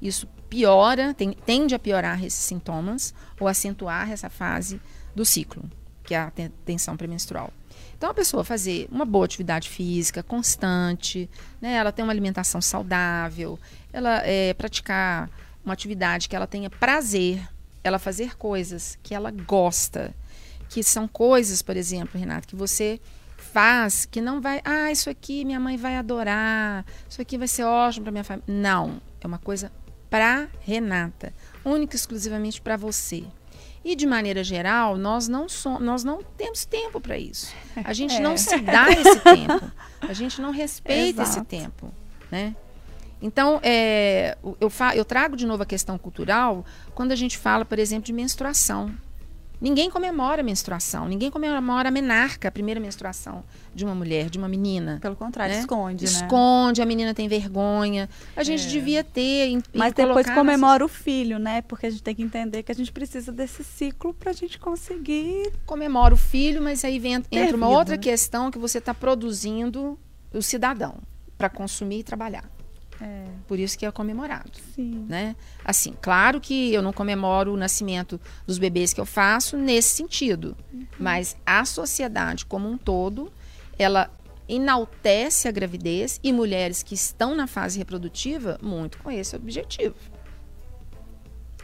isso piora, tem, tende a piorar esses sintomas ou acentuar essa fase do ciclo, que é a tensão premenstrual. Então, a pessoa fazer uma boa atividade física constante, né? ela tem uma alimentação saudável, ela é, praticar uma atividade que ela tenha prazer, ela fazer coisas que ela gosta, que são coisas, por exemplo, Renato, que você faz que não vai, ah, isso aqui minha mãe vai adorar, isso aqui vai ser ótimo para minha família. Não, é uma coisa para Renata, única e exclusivamente para você. E de maneira geral, nós não somos, nós não temos tempo para isso. A gente é. não se dá esse tempo. A gente não respeita Exato. esse tempo, né? Então, é, eu, eu trago de novo a questão cultural quando a gente fala, por exemplo, de menstruação. Ninguém comemora a menstruação, ninguém comemora a menarca, a primeira menstruação de uma mulher, de uma menina. Pelo contrário, né? esconde, né? Esconde, a menina tem vergonha. A gente é. devia ter. Em, Mas depois comemora o filho, né? Porque a gente tem que entender que a gente precisa desse ciclo para a gente conseguir. Comemora o filho, mas aí vem, entra uma vida, outra né? questão que você está produzindo o cidadão para consumir e trabalhar. É. Por isso que é comemorado. Sim. Né? Assim, claro que eu não comemoro o nascimento dos bebês que eu faço nesse sentido. Uhum. Mas a sociedade como um todo, ela enaltece a gravidez e mulheres que estão na fase reprodutiva muito com esse objetivo.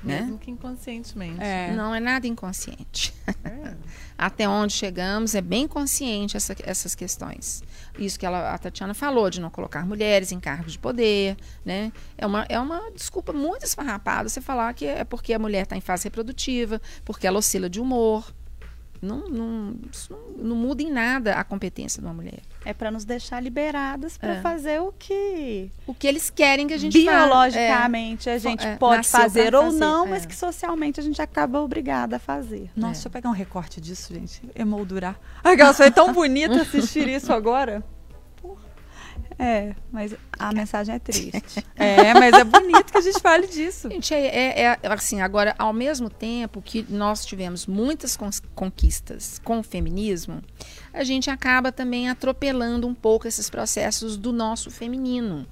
Né? Mesmo né? que inconscientemente. É. Não é nada inconsciente. É. Até onde chegamos é bem consciente essa, essas questões. Isso que ela, a Tatiana falou, de não colocar mulheres em cargos de poder, né? É uma, é uma desculpa muito esfarrapada você falar que é porque a mulher está em fase reprodutiva, porque ela oscila de humor. Não, não, isso não, não muda em nada a competência de uma mulher. É para nos deixar liberadas para é. fazer o que o que eles querem que a gente biologicamente faça. a gente é. pode fazer ou fazer. não, mas é. que socialmente a gente acaba obrigada a fazer. Nossa, deixa eu pegar um recorte disso, gente. Emoldurar. Aquela foi tão bonita assistir isso agora. É, mas a mensagem é triste. é, mas é bonito que a gente fale disso. Gente, é, é, é, assim, agora, ao mesmo tempo que nós tivemos muitas conquistas com o feminismo, a gente acaba também atropelando um pouco esses processos do nosso feminino.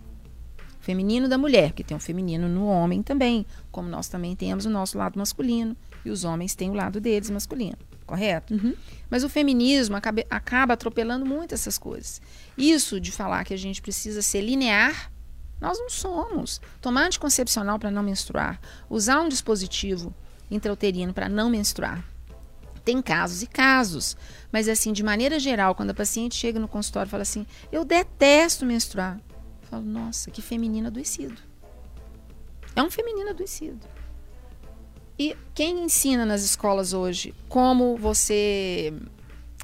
Feminino da mulher, porque tem um feminino no homem também, como nós também temos o nosso lado masculino, e os homens têm o lado deles masculino correto? Uhum. Mas o feminismo acaba, acaba atropelando muito essas coisas. Isso de falar que a gente precisa ser linear, nós não somos. Tomar anticoncepcional para não menstruar, usar um dispositivo intrauterino para não menstruar. Tem casos e casos, mas assim, de maneira geral, quando a paciente chega no consultório e fala assim: "Eu detesto menstruar". Eu falo: "Nossa, que feminino adoecido". É um feminino adoecido. E quem ensina nas escolas hoje como você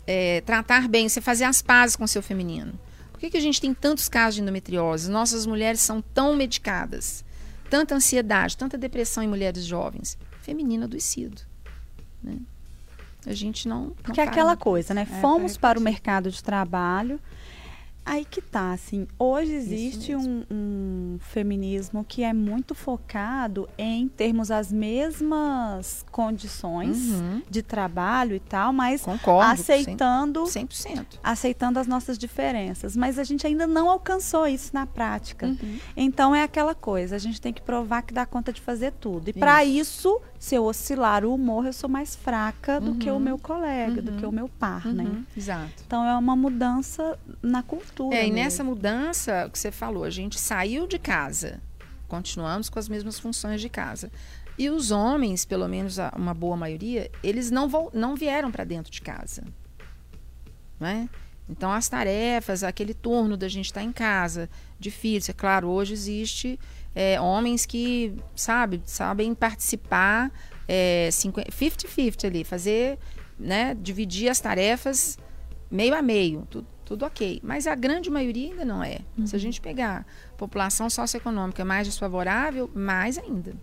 é, tratar bem, você fazer as pazes com o seu feminino? Por que, que a gente tem tantos casos de endometriose? Nossas mulheres são tão medicadas, tanta ansiedade, tanta depressão em mulheres jovens. Feminino adoecido. Né? A gente não. Porque é aquela coisa, né? É, Fomos para o mercado de trabalho Aí que tá, assim, hoje existe um, um, feminismo que é muito focado em termos as mesmas condições uhum. de trabalho e tal, mas Concordo, aceitando 100%. aceitando as nossas diferenças. Mas a gente ainda não alcançou isso na prática. Uhum. Então é aquela coisa, a gente tem que provar que dá conta de fazer tudo. E para isso, se eu oscilar o humor, eu sou mais fraca do uhum. que o uhum. meu colega, do que o uhum. meu par, né? Uhum. Exato. Então é uma mudança na cultura postura. É, e nessa mudança, que você falou, a gente saiu de casa, continuamos com as mesmas funções de casa. E os homens, pelo menos a- uma boa maioria, eles não, não vieram para dentro de casa. Não é? Então, as tarefas, aquele turno da gente estar em casa, filhos, é claro, hoje existe é, homens que, sabe, sabem participar é, 50 50-50 ali, fazer, né, dividir as tarefas meio a meio, tudo, tudo ok. Mas a grande maioria ainda não é. Se a gente pegar população socioeconômica mais desfavorável, mais ainda.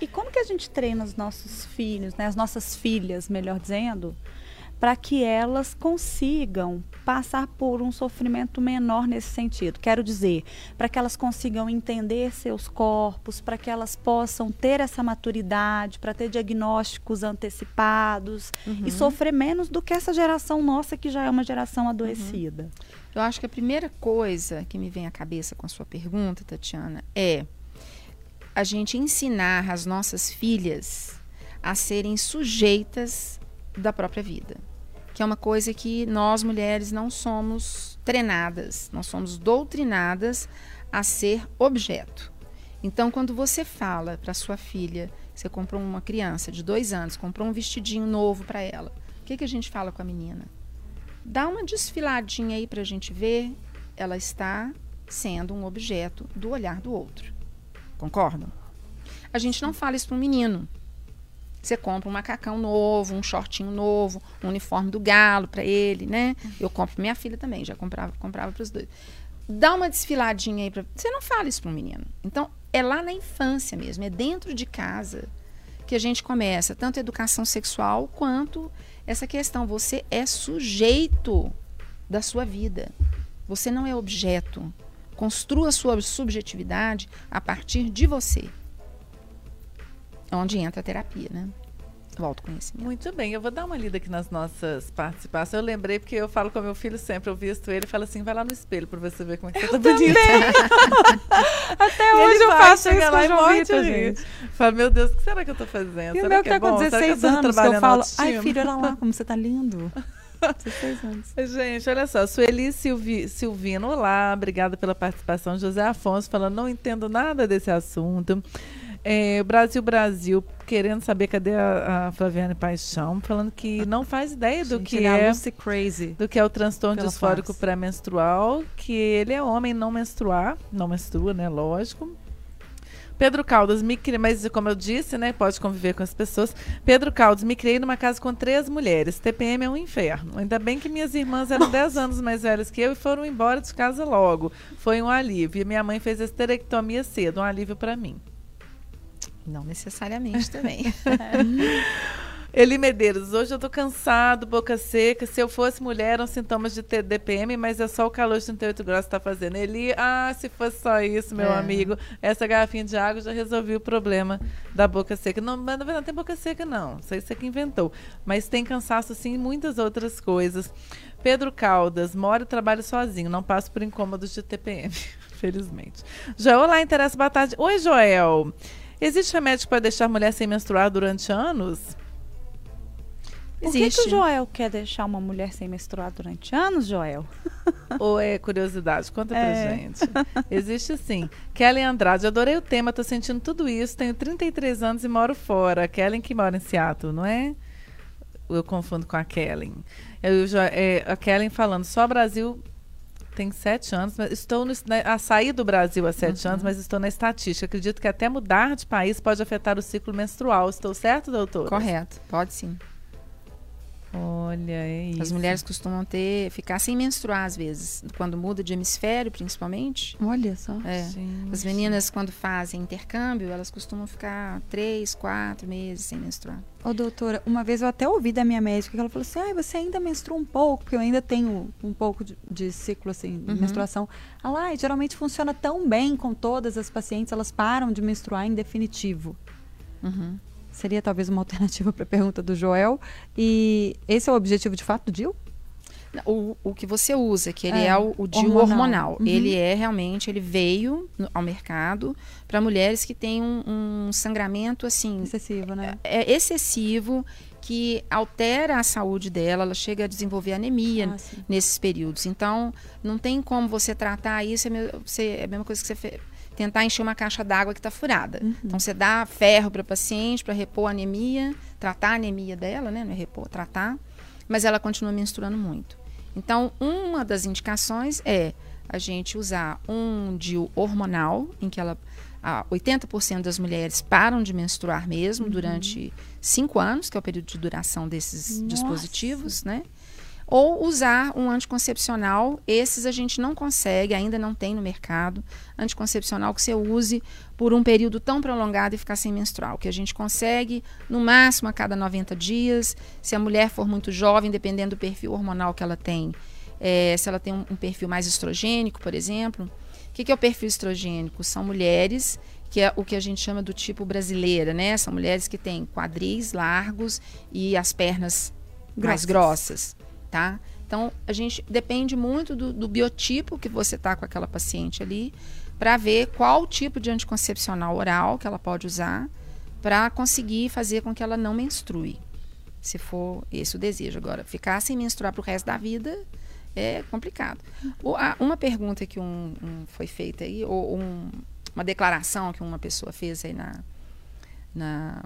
E como que a gente treina os nossos filhos, né, as nossas filhas, melhor dizendo, para que elas consigam passar por um sofrimento menor nesse sentido? Quero dizer, para que elas consigam entender seus corpos, para que elas possam ter essa maturidade, para ter diagnósticos antecipados e sofrer menos do que essa geração nossa que já é uma geração adoecida. Eu acho que a primeira coisa que me vem à cabeça com a sua pergunta, Tatiana, é a gente ensinar as nossas filhas a serem sujeitas da própria vida. Que é uma coisa que nós mulheres não somos treinadas, nós somos doutrinadas a ser objeto. Então, quando você fala para sua filha, você comprou uma criança de dois anos, comprou um vestidinho novo para ela, o que, que a gente fala com a menina? Dá uma desfiladinha aí para a gente ver. Ela está sendo um objeto do olhar do outro. Concordam? A gente não fala isso para um menino. Você compra um macacão novo, um shortinho novo, um uniforme do galo para ele, né? Eu compro minha filha também, já comprava, comprava para os dois. Dá uma desfiladinha aí para. Você não fala isso para um menino. Então, é lá na infância mesmo, é dentro de casa que a gente começa tanto a educação sexual quanto essa questão. Você é sujeito da sua vida. Você não é objeto. Construa sua subjetividade a partir de você. É onde entra a terapia, né? O autoconhecimento. Muito bem, eu vou dar uma lida aqui nas nossas participações. Eu lembrei porque eu falo com meu filho sempre, eu visto ele e falo assim, vai lá no espelho pra você ver como é que você tá bonita. Até hoje eu faço isso com lá o morre de Vitor, gente. Fala, meu Deus, o que será que eu tô fazendo? E o será meu que tá é com bom? Será que 16 eu tô anos, que eu falo, ai filho, olha lá como você tá lindo. 16 anos. Gente, olha só, Sueli Silvi, Silvino, olá, obrigada pela participação. José Afonso falando, não entendo nada desse assunto. É, Brasil, Brasil, querendo saber cadê a, a Flaviane Paixão, falando que não faz ideia do Gente, que é Lucy Crazy. do que é o transtorno disfórico pré-menstrual, que ele é homem não menstruar, não menstrua, né, lógico. Pedro Caldas, me criei, mas como eu disse, né, pode conviver com as pessoas. Pedro Caldas, me criei numa casa com três mulheres. TPM é um inferno. Ainda bem que minhas irmãs eram 10 anos mais velhas que eu e foram embora de casa logo. Foi um alívio. E minha mãe fez esterectomia cedo, um alívio para mim. Não necessariamente também. Eli Medeiros, hoje eu tô cansado, boca seca. Se eu fosse mulher, eram sintomas de ter DPM, mas é só o calor de 38 graus que tá fazendo. Eli, ah, se fosse só isso, meu É. amigo, essa garrafinha de água já resolveu o problema da boca seca. Não, mas na verdade não tem boca seca, não. Isso aí você que inventou. Mas tem cansaço, sim, e muitas outras coisas. Pedro Caldas, moro e trabalho sozinho, não passo por incômodos de TPM, felizmente. Joel, olá, interessa batata. Oi, Joel. Existe remédio para deixar mulher sem menstruar durante anos? Por que, que Existe. o Joel quer deixar uma mulher sem menstruar durante anos, Joel? Ou é curiosidade? Conta pra É. gente. Existe sim. Kellen Andrade, adorei o tema, tô sentindo tudo isso. Tenho 33 anos e moro fora. Kellen que mora em Seattle, não é? Eu confundo com a Kellen. Eu é, a Kellen falando, só Brasil tem sete anos, mas estou no, na, a sair do Brasil há sete Uhum. anos, mas estou na estatística. Acredito que até mudar de país pode afetar o ciclo menstrual. Estou certo, doutor? Correto, pode sim. Olha, é isso. As mulheres costumam ter, ficar sem menstruar às vezes, quando muda de hemisfério, principalmente. Olha só. É. As meninas, quando fazem intercâmbio, elas costumam ficar três, quatro meses sem menstruar. Ô, doutora, uma vez eu até ouvi da minha médica que ela falou assim: ai, você ainda menstrua um pouco, porque eu ainda tenho um pouco de, de ciclo, assim, de Uhum. menstruação. Ela, ai, geralmente funciona tão bem com todas as pacientes, elas param de menstruar em definitivo. Uhum. Seria talvez uma alternativa para a pergunta do Joel. E esse é o objetivo de fato do DIL? O, o que você usa, que ele é, É, o, o DIU hormonal. hormonal. Uhum. Ele é realmente, ele veio no- ao mercado para mulheres que têm um, um sangramento assim Excessivo, né? é excessivo, que altera a saúde dela, ela chega a desenvolver anemia Ah, nesses períodos. Então, não tem como você tratar isso, é, me- você- é a mesma coisa que você fe- tentar encher uma caixa d'água que está furada. Uhum. Então, você dá ferro para a paciente para repor a anemia, tratar a anemia dela, né? Não é repor, tratar, mas ela continua menstruando muito. Então, uma das indicações é a gente usar um DIU hormonal, em que ela ah, 80% das mulheres param de menstruar mesmo durante cinco anos, que é o período de duração desses Nossa. dispositivos, né? Ou usar um anticoncepcional. Esses a gente não consegue, ainda não tem no mercado. Anticoncepcional que você use por um período tão prolongado e ficar sem menstruar. O que a gente consegue, no máximo a cada 90 dias. Se a mulher for muito jovem, dependendo do perfil hormonal que ela tem, eh, se ela tem um, um perfil mais estrogênico, por exemplo. O que, que é o perfil estrogênico? São mulheres que é o que a gente chama do tipo brasileira, né? São mulheres que têm quadris largos e as pernas mais grossas, tá? Então, a gente depende muito do, do biotipo que você tá com aquela paciente ali, para ver qual tipo de anticoncepcional oral que ela pode usar para conseguir fazer com que ela não menstrue, se for esse o desejo. Agora, ficar sem menstruar para o resto da vida é complicado. O- a- uma pergunta que um, um foi feita aí, ou um- uma declaração que uma pessoa fez aí na, na,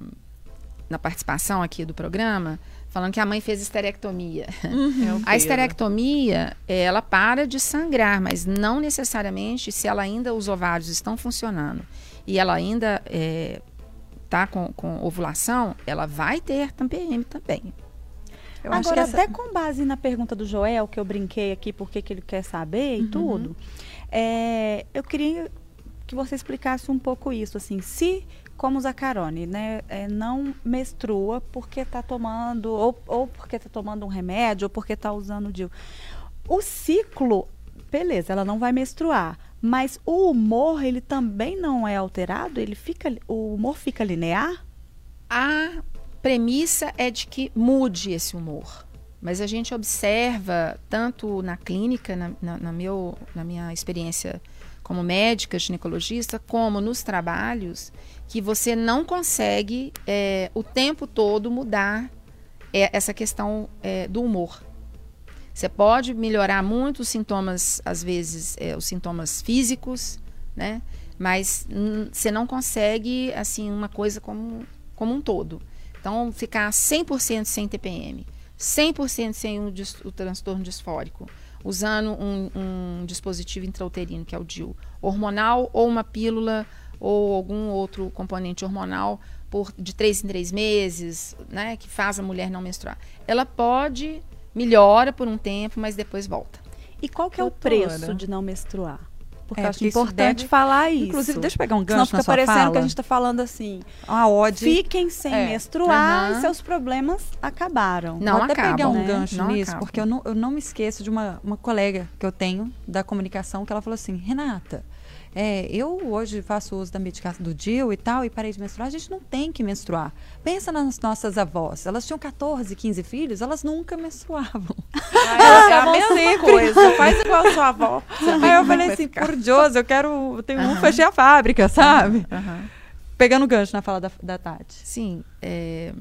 na participação aqui do programa, falando que a mãe fez esterectomia. É A esterectomia, ela para de sangrar, mas não necessariamente se ela ainda, os ovários estão funcionando e ela ainda está com, com ovulação, ela vai ter TPM também. Eu acho que Agora, essa... até com base na pergunta do Joel, que eu brinquei aqui porque que ele quer saber e tudo, é, eu queria que você explicasse um pouco isso, assim, se, como Zacarone, né, é, não menstrua porque está tomando, ou, ou porque está tomando um remédio, ou porque está usando o DIU. O ciclo, beleza, ela não vai menstruar, mas o humor, ele também não é alterado? Ele fica, o humor fica linear? A premissa é de que mude esse humor. Mas a gente observa, tanto na clínica, na, na, na meu, na minha experiência como médica, ginecologista, como nos trabalhos, que você não consegue é, o tempo todo mudar é, essa questão é, do humor. Você pode melhorar muito os sintomas, às vezes, é, os sintomas físicos, né? Mas hum, você não consegue, assim, uma coisa como, como um todo. Então, ficar 100% sem TPM, 100% sem o, o transtorno disfórico, usando um, um dispositivo intrauterino, que é o DIU, hormonal ou uma pílula ou algum outro componente hormonal por de três em três meses, né, que faz a mulher não menstruar. Ela pode melhora por um tempo, mas depois volta. E qual que é Doutora. o preço de não menstruar? Porque É, eu acho porque importante deve- falar isso. Inclusive, deixa eu pegar um Senão gancho fica na sua parecendo fala. que a gente está falando assim, A ode. fiquem sem É. menstruar Aham. e seus problemas acabaram. Não Vou até acabam, pegar um né? gancho Não nisso, acabam. porque eu não, eu não me esqueço de uma, uma colega que eu tenho da comunicação que ela falou assim, Renata, é, eu hoje faço uso da medicação do DIL e tal, e parei de menstruar, a gente não tem que menstruar. Pensa nas nossas avós, elas tinham 14, 15 filhos, elas nunca menstruavam. É, a mesma coisa. Faz igual a sua avó. Aí eu falei assim, por Deus, eu quero, eu tenho um fechei a fábrica, sabe? Pegando o gancho na fala da, da Tati. Sim. é,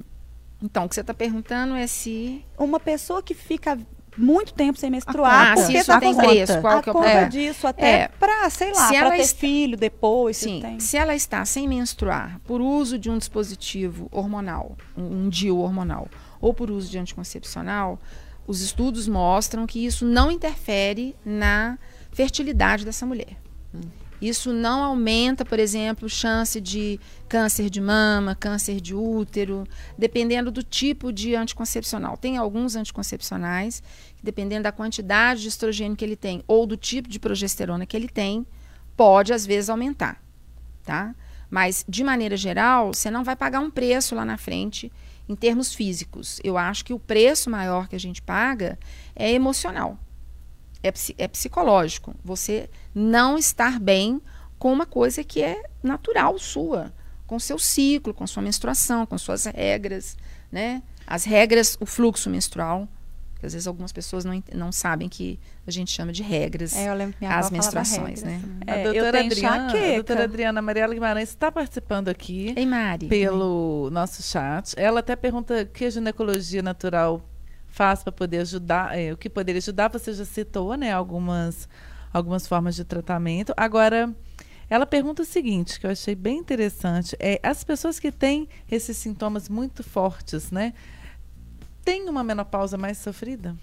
Então, o que você está perguntando é se. Uma pessoa que fica muito tempo sem menstruar, Ah, porque se isso tá tem com preço, qual a que é o conta disso, até É. pra, sei lá, Se ela ter está- filho depois, se Sim, tem. se ela está sem menstruar por uso de um dispositivo hormonal, um, um DIU hormonal, ou por uso de anticoncepcional, os estudos mostram que isso não interfere na fertilidade dessa mulher. Isso não aumenta, por exemplo, chance de câncer de mama, câncer de útero, dependendo do tipo de anticoncepcional. Tem alguns anticoncepcionais que, dependendo da quantidade de estrogênio que ele tem ou do tipo de progesterona que ele tem, pode às vezes aumentar, tá? Mas de maneira geral, você não vai pagar um preço lá na frente em termos físicos. Eu acho que o preço maior que a gente paga é emocional. É, é psicológico. Você não estar bem com uma coisa que é natural sua, com seu ciclo, com sua menstruação, com suas regras, né? As regras, o fluxo menstrual. Porque às vezes algumas pessoas não, não sabem que a gente chama de regras É, eu lembro que minha as menstruações, regras, né? A É, eu doutora, tenho Adriana, a doutora Adriana Mariela Guimarães está participando aqui Ei, Mari. pelo nosso chat. Ela até pergunta o que a ginecologia natural faz para poder ajudar, é, o que poderia ajudar. Você já citou, né, algumas, algumas formas de tratamento. Agora, ela pergunta o seguinte, que eu achei bem interessante, é as pessoas que têm esses sintomas muito fortes, né, têm uma menopausa mais sofrida?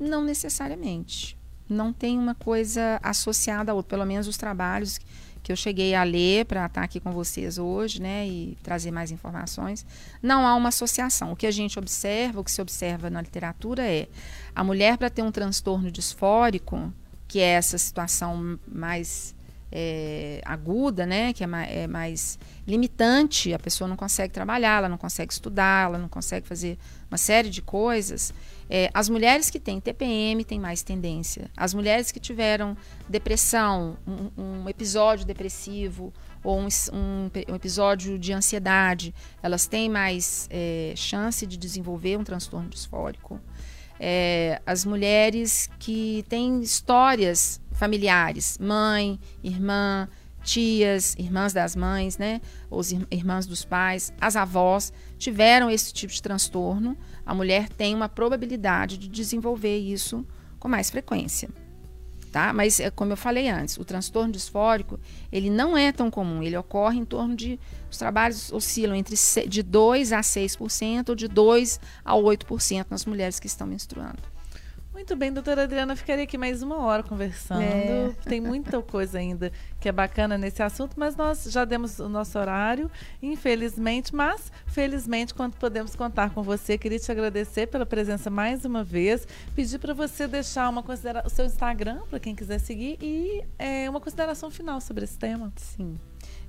Não necessariamente. Não tem uma coisa associada a outra. Pelo menos os trabalhos que eu cheguei a ler para estar aqui com vocês hoje, né, e trazer mais informações, não há uma associação. O que a gente observa, o que se observa na literatura é a mulher para ter um transtorno disfórico, que é essa situação mais é, aguda, né, que é mais, é mais limitante, a pessoa não consegue trabalhar, ela não consegue estudar, ela não consegue fazer uma série de coisas. É, as mulheres que têm TPM têm mais tendência. As mulheres que tiveram depressão, um, um episódio depressivo ou um, um um episódio de ansiedade, elas têm mais é, chance de desenvolver um transtorno disfórico. É, as mulheres que têm histórias familiares, mãe, irmã, tias, irmãs das mães, né, os ir- irmãs dos pais, as avós tiveram esse tipo de transtorno, a mulher tem uma probabilidade de desenvolver isso com mais frequência. Tá? Mas, é como eu falei antes, o transtorno disfórico, ele não é tão comum, ele ocorre em torno de, os trabalhos oscilam entre de 2 a 6% ou de 2 a 8% nas mulheres que estão menstruando. Muito bem, doutora Adriana, ficaria aqui mais uma hora conversando. É. Tem muita coisa ainda que é bacana nesse assunto, mas nós já demos o nosso horário, infelizmente, mas felizmente, quando podemos contar com você, queria te agradecer pela presença mais uma vez, pedir para você deixar uma considera o seu Instagram para quem quiser seguir e é, uma consideração final sobre esse tema. Sim.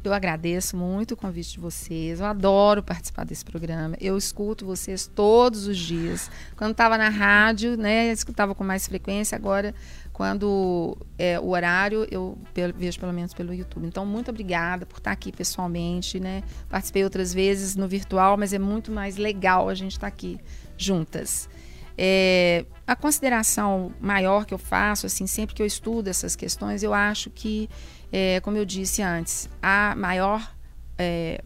Eu agradeço muito o convite de vocês. Eu adoro participar desse programa. Eu escuto vocês todos os dias. Quando estava na rádio, né, escutava com mais frequência. Agora, quando é o horário, eu vejo pelo menos pelo YouTube. Então, muito obrigada por estar aqui pessoalmente, né? Participei outras vezes no virtual, mas é muito mais legal a gente estar aqui juntas. É, a consideração maior que eu faço, assim, sempre que eu estudo essas questões, eu acho que, é, como eu disse antes, a maior é,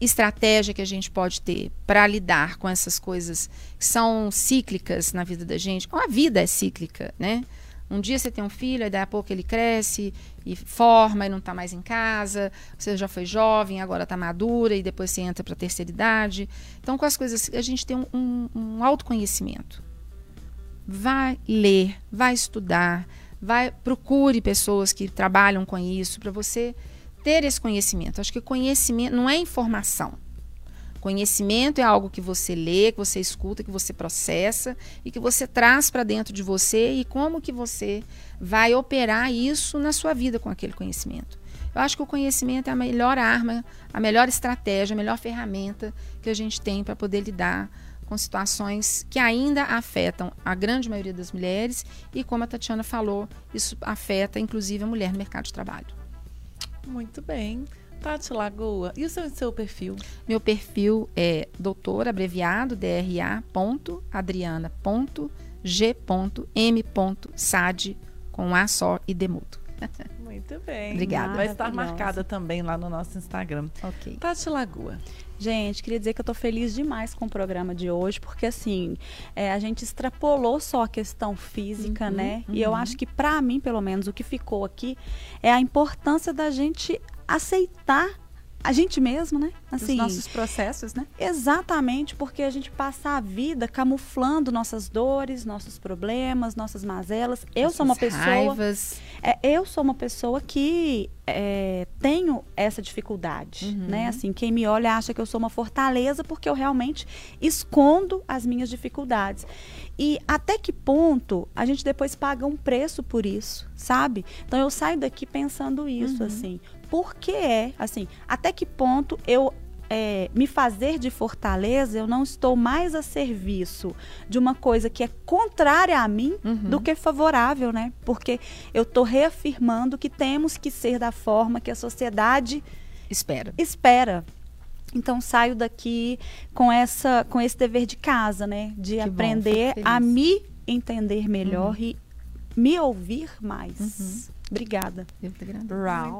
estratégia que a gente pode ter para lidar com essas coisas que são cíclicas na vida da gente, a vida é cíclica, né? Um dia você tem um filho, aí daí a pouco ele cresce e forma e não está mais em casa. Você já foi jovem, agora está madura e depois você entra para a terceira idade. Então, com as coisas, a gente tem um, um, um autoconhecimento. Vai ler, vai estudar, vai procure pessoas que trabalham com isso para você ter esse conhecimento. Acho que conhecimento não é informação. Conhecimento é algo que você lê, que você escuta, que você processa e que você traz para dentro de você e como que você vai operar isso na sua vida com aquele conhecimento. Eu acho que o conhecimento é a melhor arma, a melhor estratégia, a melhor ferramenta que a gente tem para poder lidar com situações que ainda afetam a grande maioria das mulheres e, como a Tatiana falou, isso afeta inclusive a mulher no mercado de trabalho. Muito bem. Tati Lagoa, e o seu, seu perfil? Meu perfil é doutor, abreviado, DRA, ponto, adriana, ponto, G, ponto, M, ponto, SAD, com A só e demudo. Muito bem. Obrigada. Vai estar marcada também lá no nosso Instagram. Ok. Tati Lagoa. Gente, queria dizer que eu tô feliz demais com o programa de hoje, porque assim, é, a gente extrapolou só a questão física, Uhum, né? E eu uhum. acho que pra mim, pelo menos, o que ficou aqui é a importância da gente aceitar a gente mesmo, né? Os nossos processos, né? Exatamente, porque a gente passa a vida camuflando nossas dores, nossos problemas, nossas mazelas. Eu sou uma pessoa. Raivas. É, eu sou uma pessoa que é, tenho essa dificuldade, Uhum. né? Assim, quem me olha acha que eu sou uma fortaleza porque eu realmente escondo as minhas dificuldades. E até que ponto a gente depois paga um preço por isso, sabe? Então eu saio daqui pensando isso, Uhum. assim. Por que é, assim, até que ponto eu é, me fazer de fortaleza, eu não estou mais a serviço de uma coisa que é contrária a mim Uhum. do que favorável, né? Porque eu estou reafirmando que temos que ser da forma que a sociedade Espera. espera. Então saio daqui com essa com esse dever de casa, né, de Que bom, aprender fico a me entender melhor e me ouvir mais. Obrigada. Eu.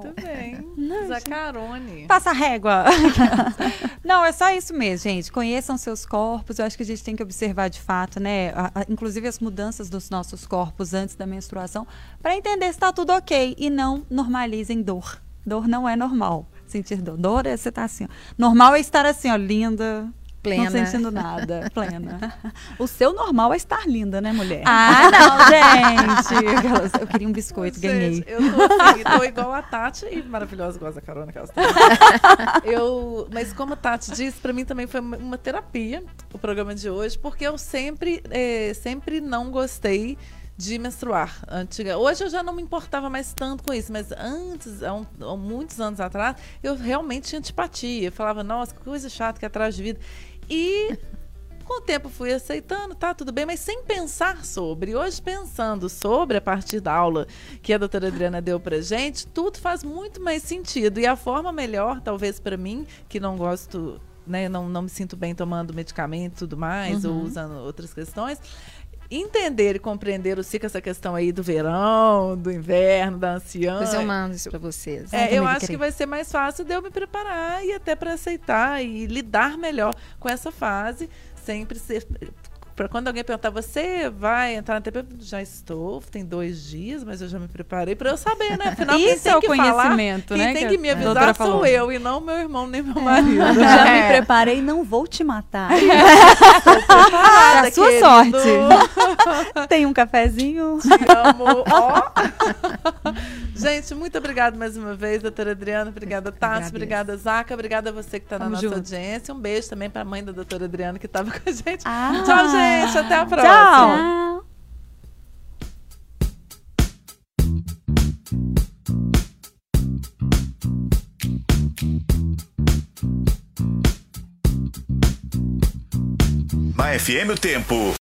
Muito bem. Zacarone. Passa a régua. Não, é só isso mesmo, gente. Conheçam seus corpos. Eu acho que a gente tem que observar de fato, né? a- a- inclusive as mudanças dos nossos corpos antes da menstruação, para entender se está tudo ok e não normalizem dor. Dor não é normal. Sentir dor. Dor é você tá assim, ó. Normal é estar assim, ó, linda, Plena. não sentindo nada, plena. O seu normal é estar linda, né, mulher? Ah, não, gente. Eu queria um biscoito, ganhei. Gente, eu tô, assim, tô igual a Tati e maravilhosa, igual a Zacarone, aquelas também. eu, mas como a Tati disse, pra mim também foi uma- terapia o programa de hoje, porque eu sempre, eh, sempre não gostei de menstruar. Antiga. Hoje eu já não me importava mais tanto com isso, mas antes, há, um- há muitos anos atrás, eu realmente tinha antipatia. Eu falava, nossa, que coisa chata que é atrás de vida. E com o tempo fui aceitando, tá, tudo bem, mas sem pensar sobre. Hoje, pensando sobre, a partir da aula que a doutora Adriana deu pra gente, tudo faz muito mais sentido. E a forma melhor, talvez para mim, que não gosto, né, não, não me sinto bem tomando medicamento e tudo mais, ou usando outras questões. Entender e compreender o ciclo, essa questão aí do verão, do inverno, da anciã. Depois eu mando isso pra vocês. É, eu acho que vai ser mais fácil de eu me preparar e até para aceitar e lidar melhor com essa fase, sempre ser. Para quando alguém perguntar, você vai entrar na TP? Já estou, tem dois dias, mas eu já me preparei para eu saber, né? Afinal, Isso tem é o que falar, conhecimento, quem né, tem que me avisar falou. sou eu e não meu irmão nem meu marido. Eu já me É. preparei, não vou te matar. Pra sua querido. sorte. Tem um cafezinho? Te amo. Ó. Gente, muito obrigada mais uma vez, doutora Adriana. Obrigada, Tati. agradeço. Obrigada, Zaca. Obrigada a você que está na nossa junto. audiência. Um beijo também para a mãe da doutora Adriana que estava com a gente. Ah. Tchau, gente. Até a próxima. Tchau. Na FM o tempo.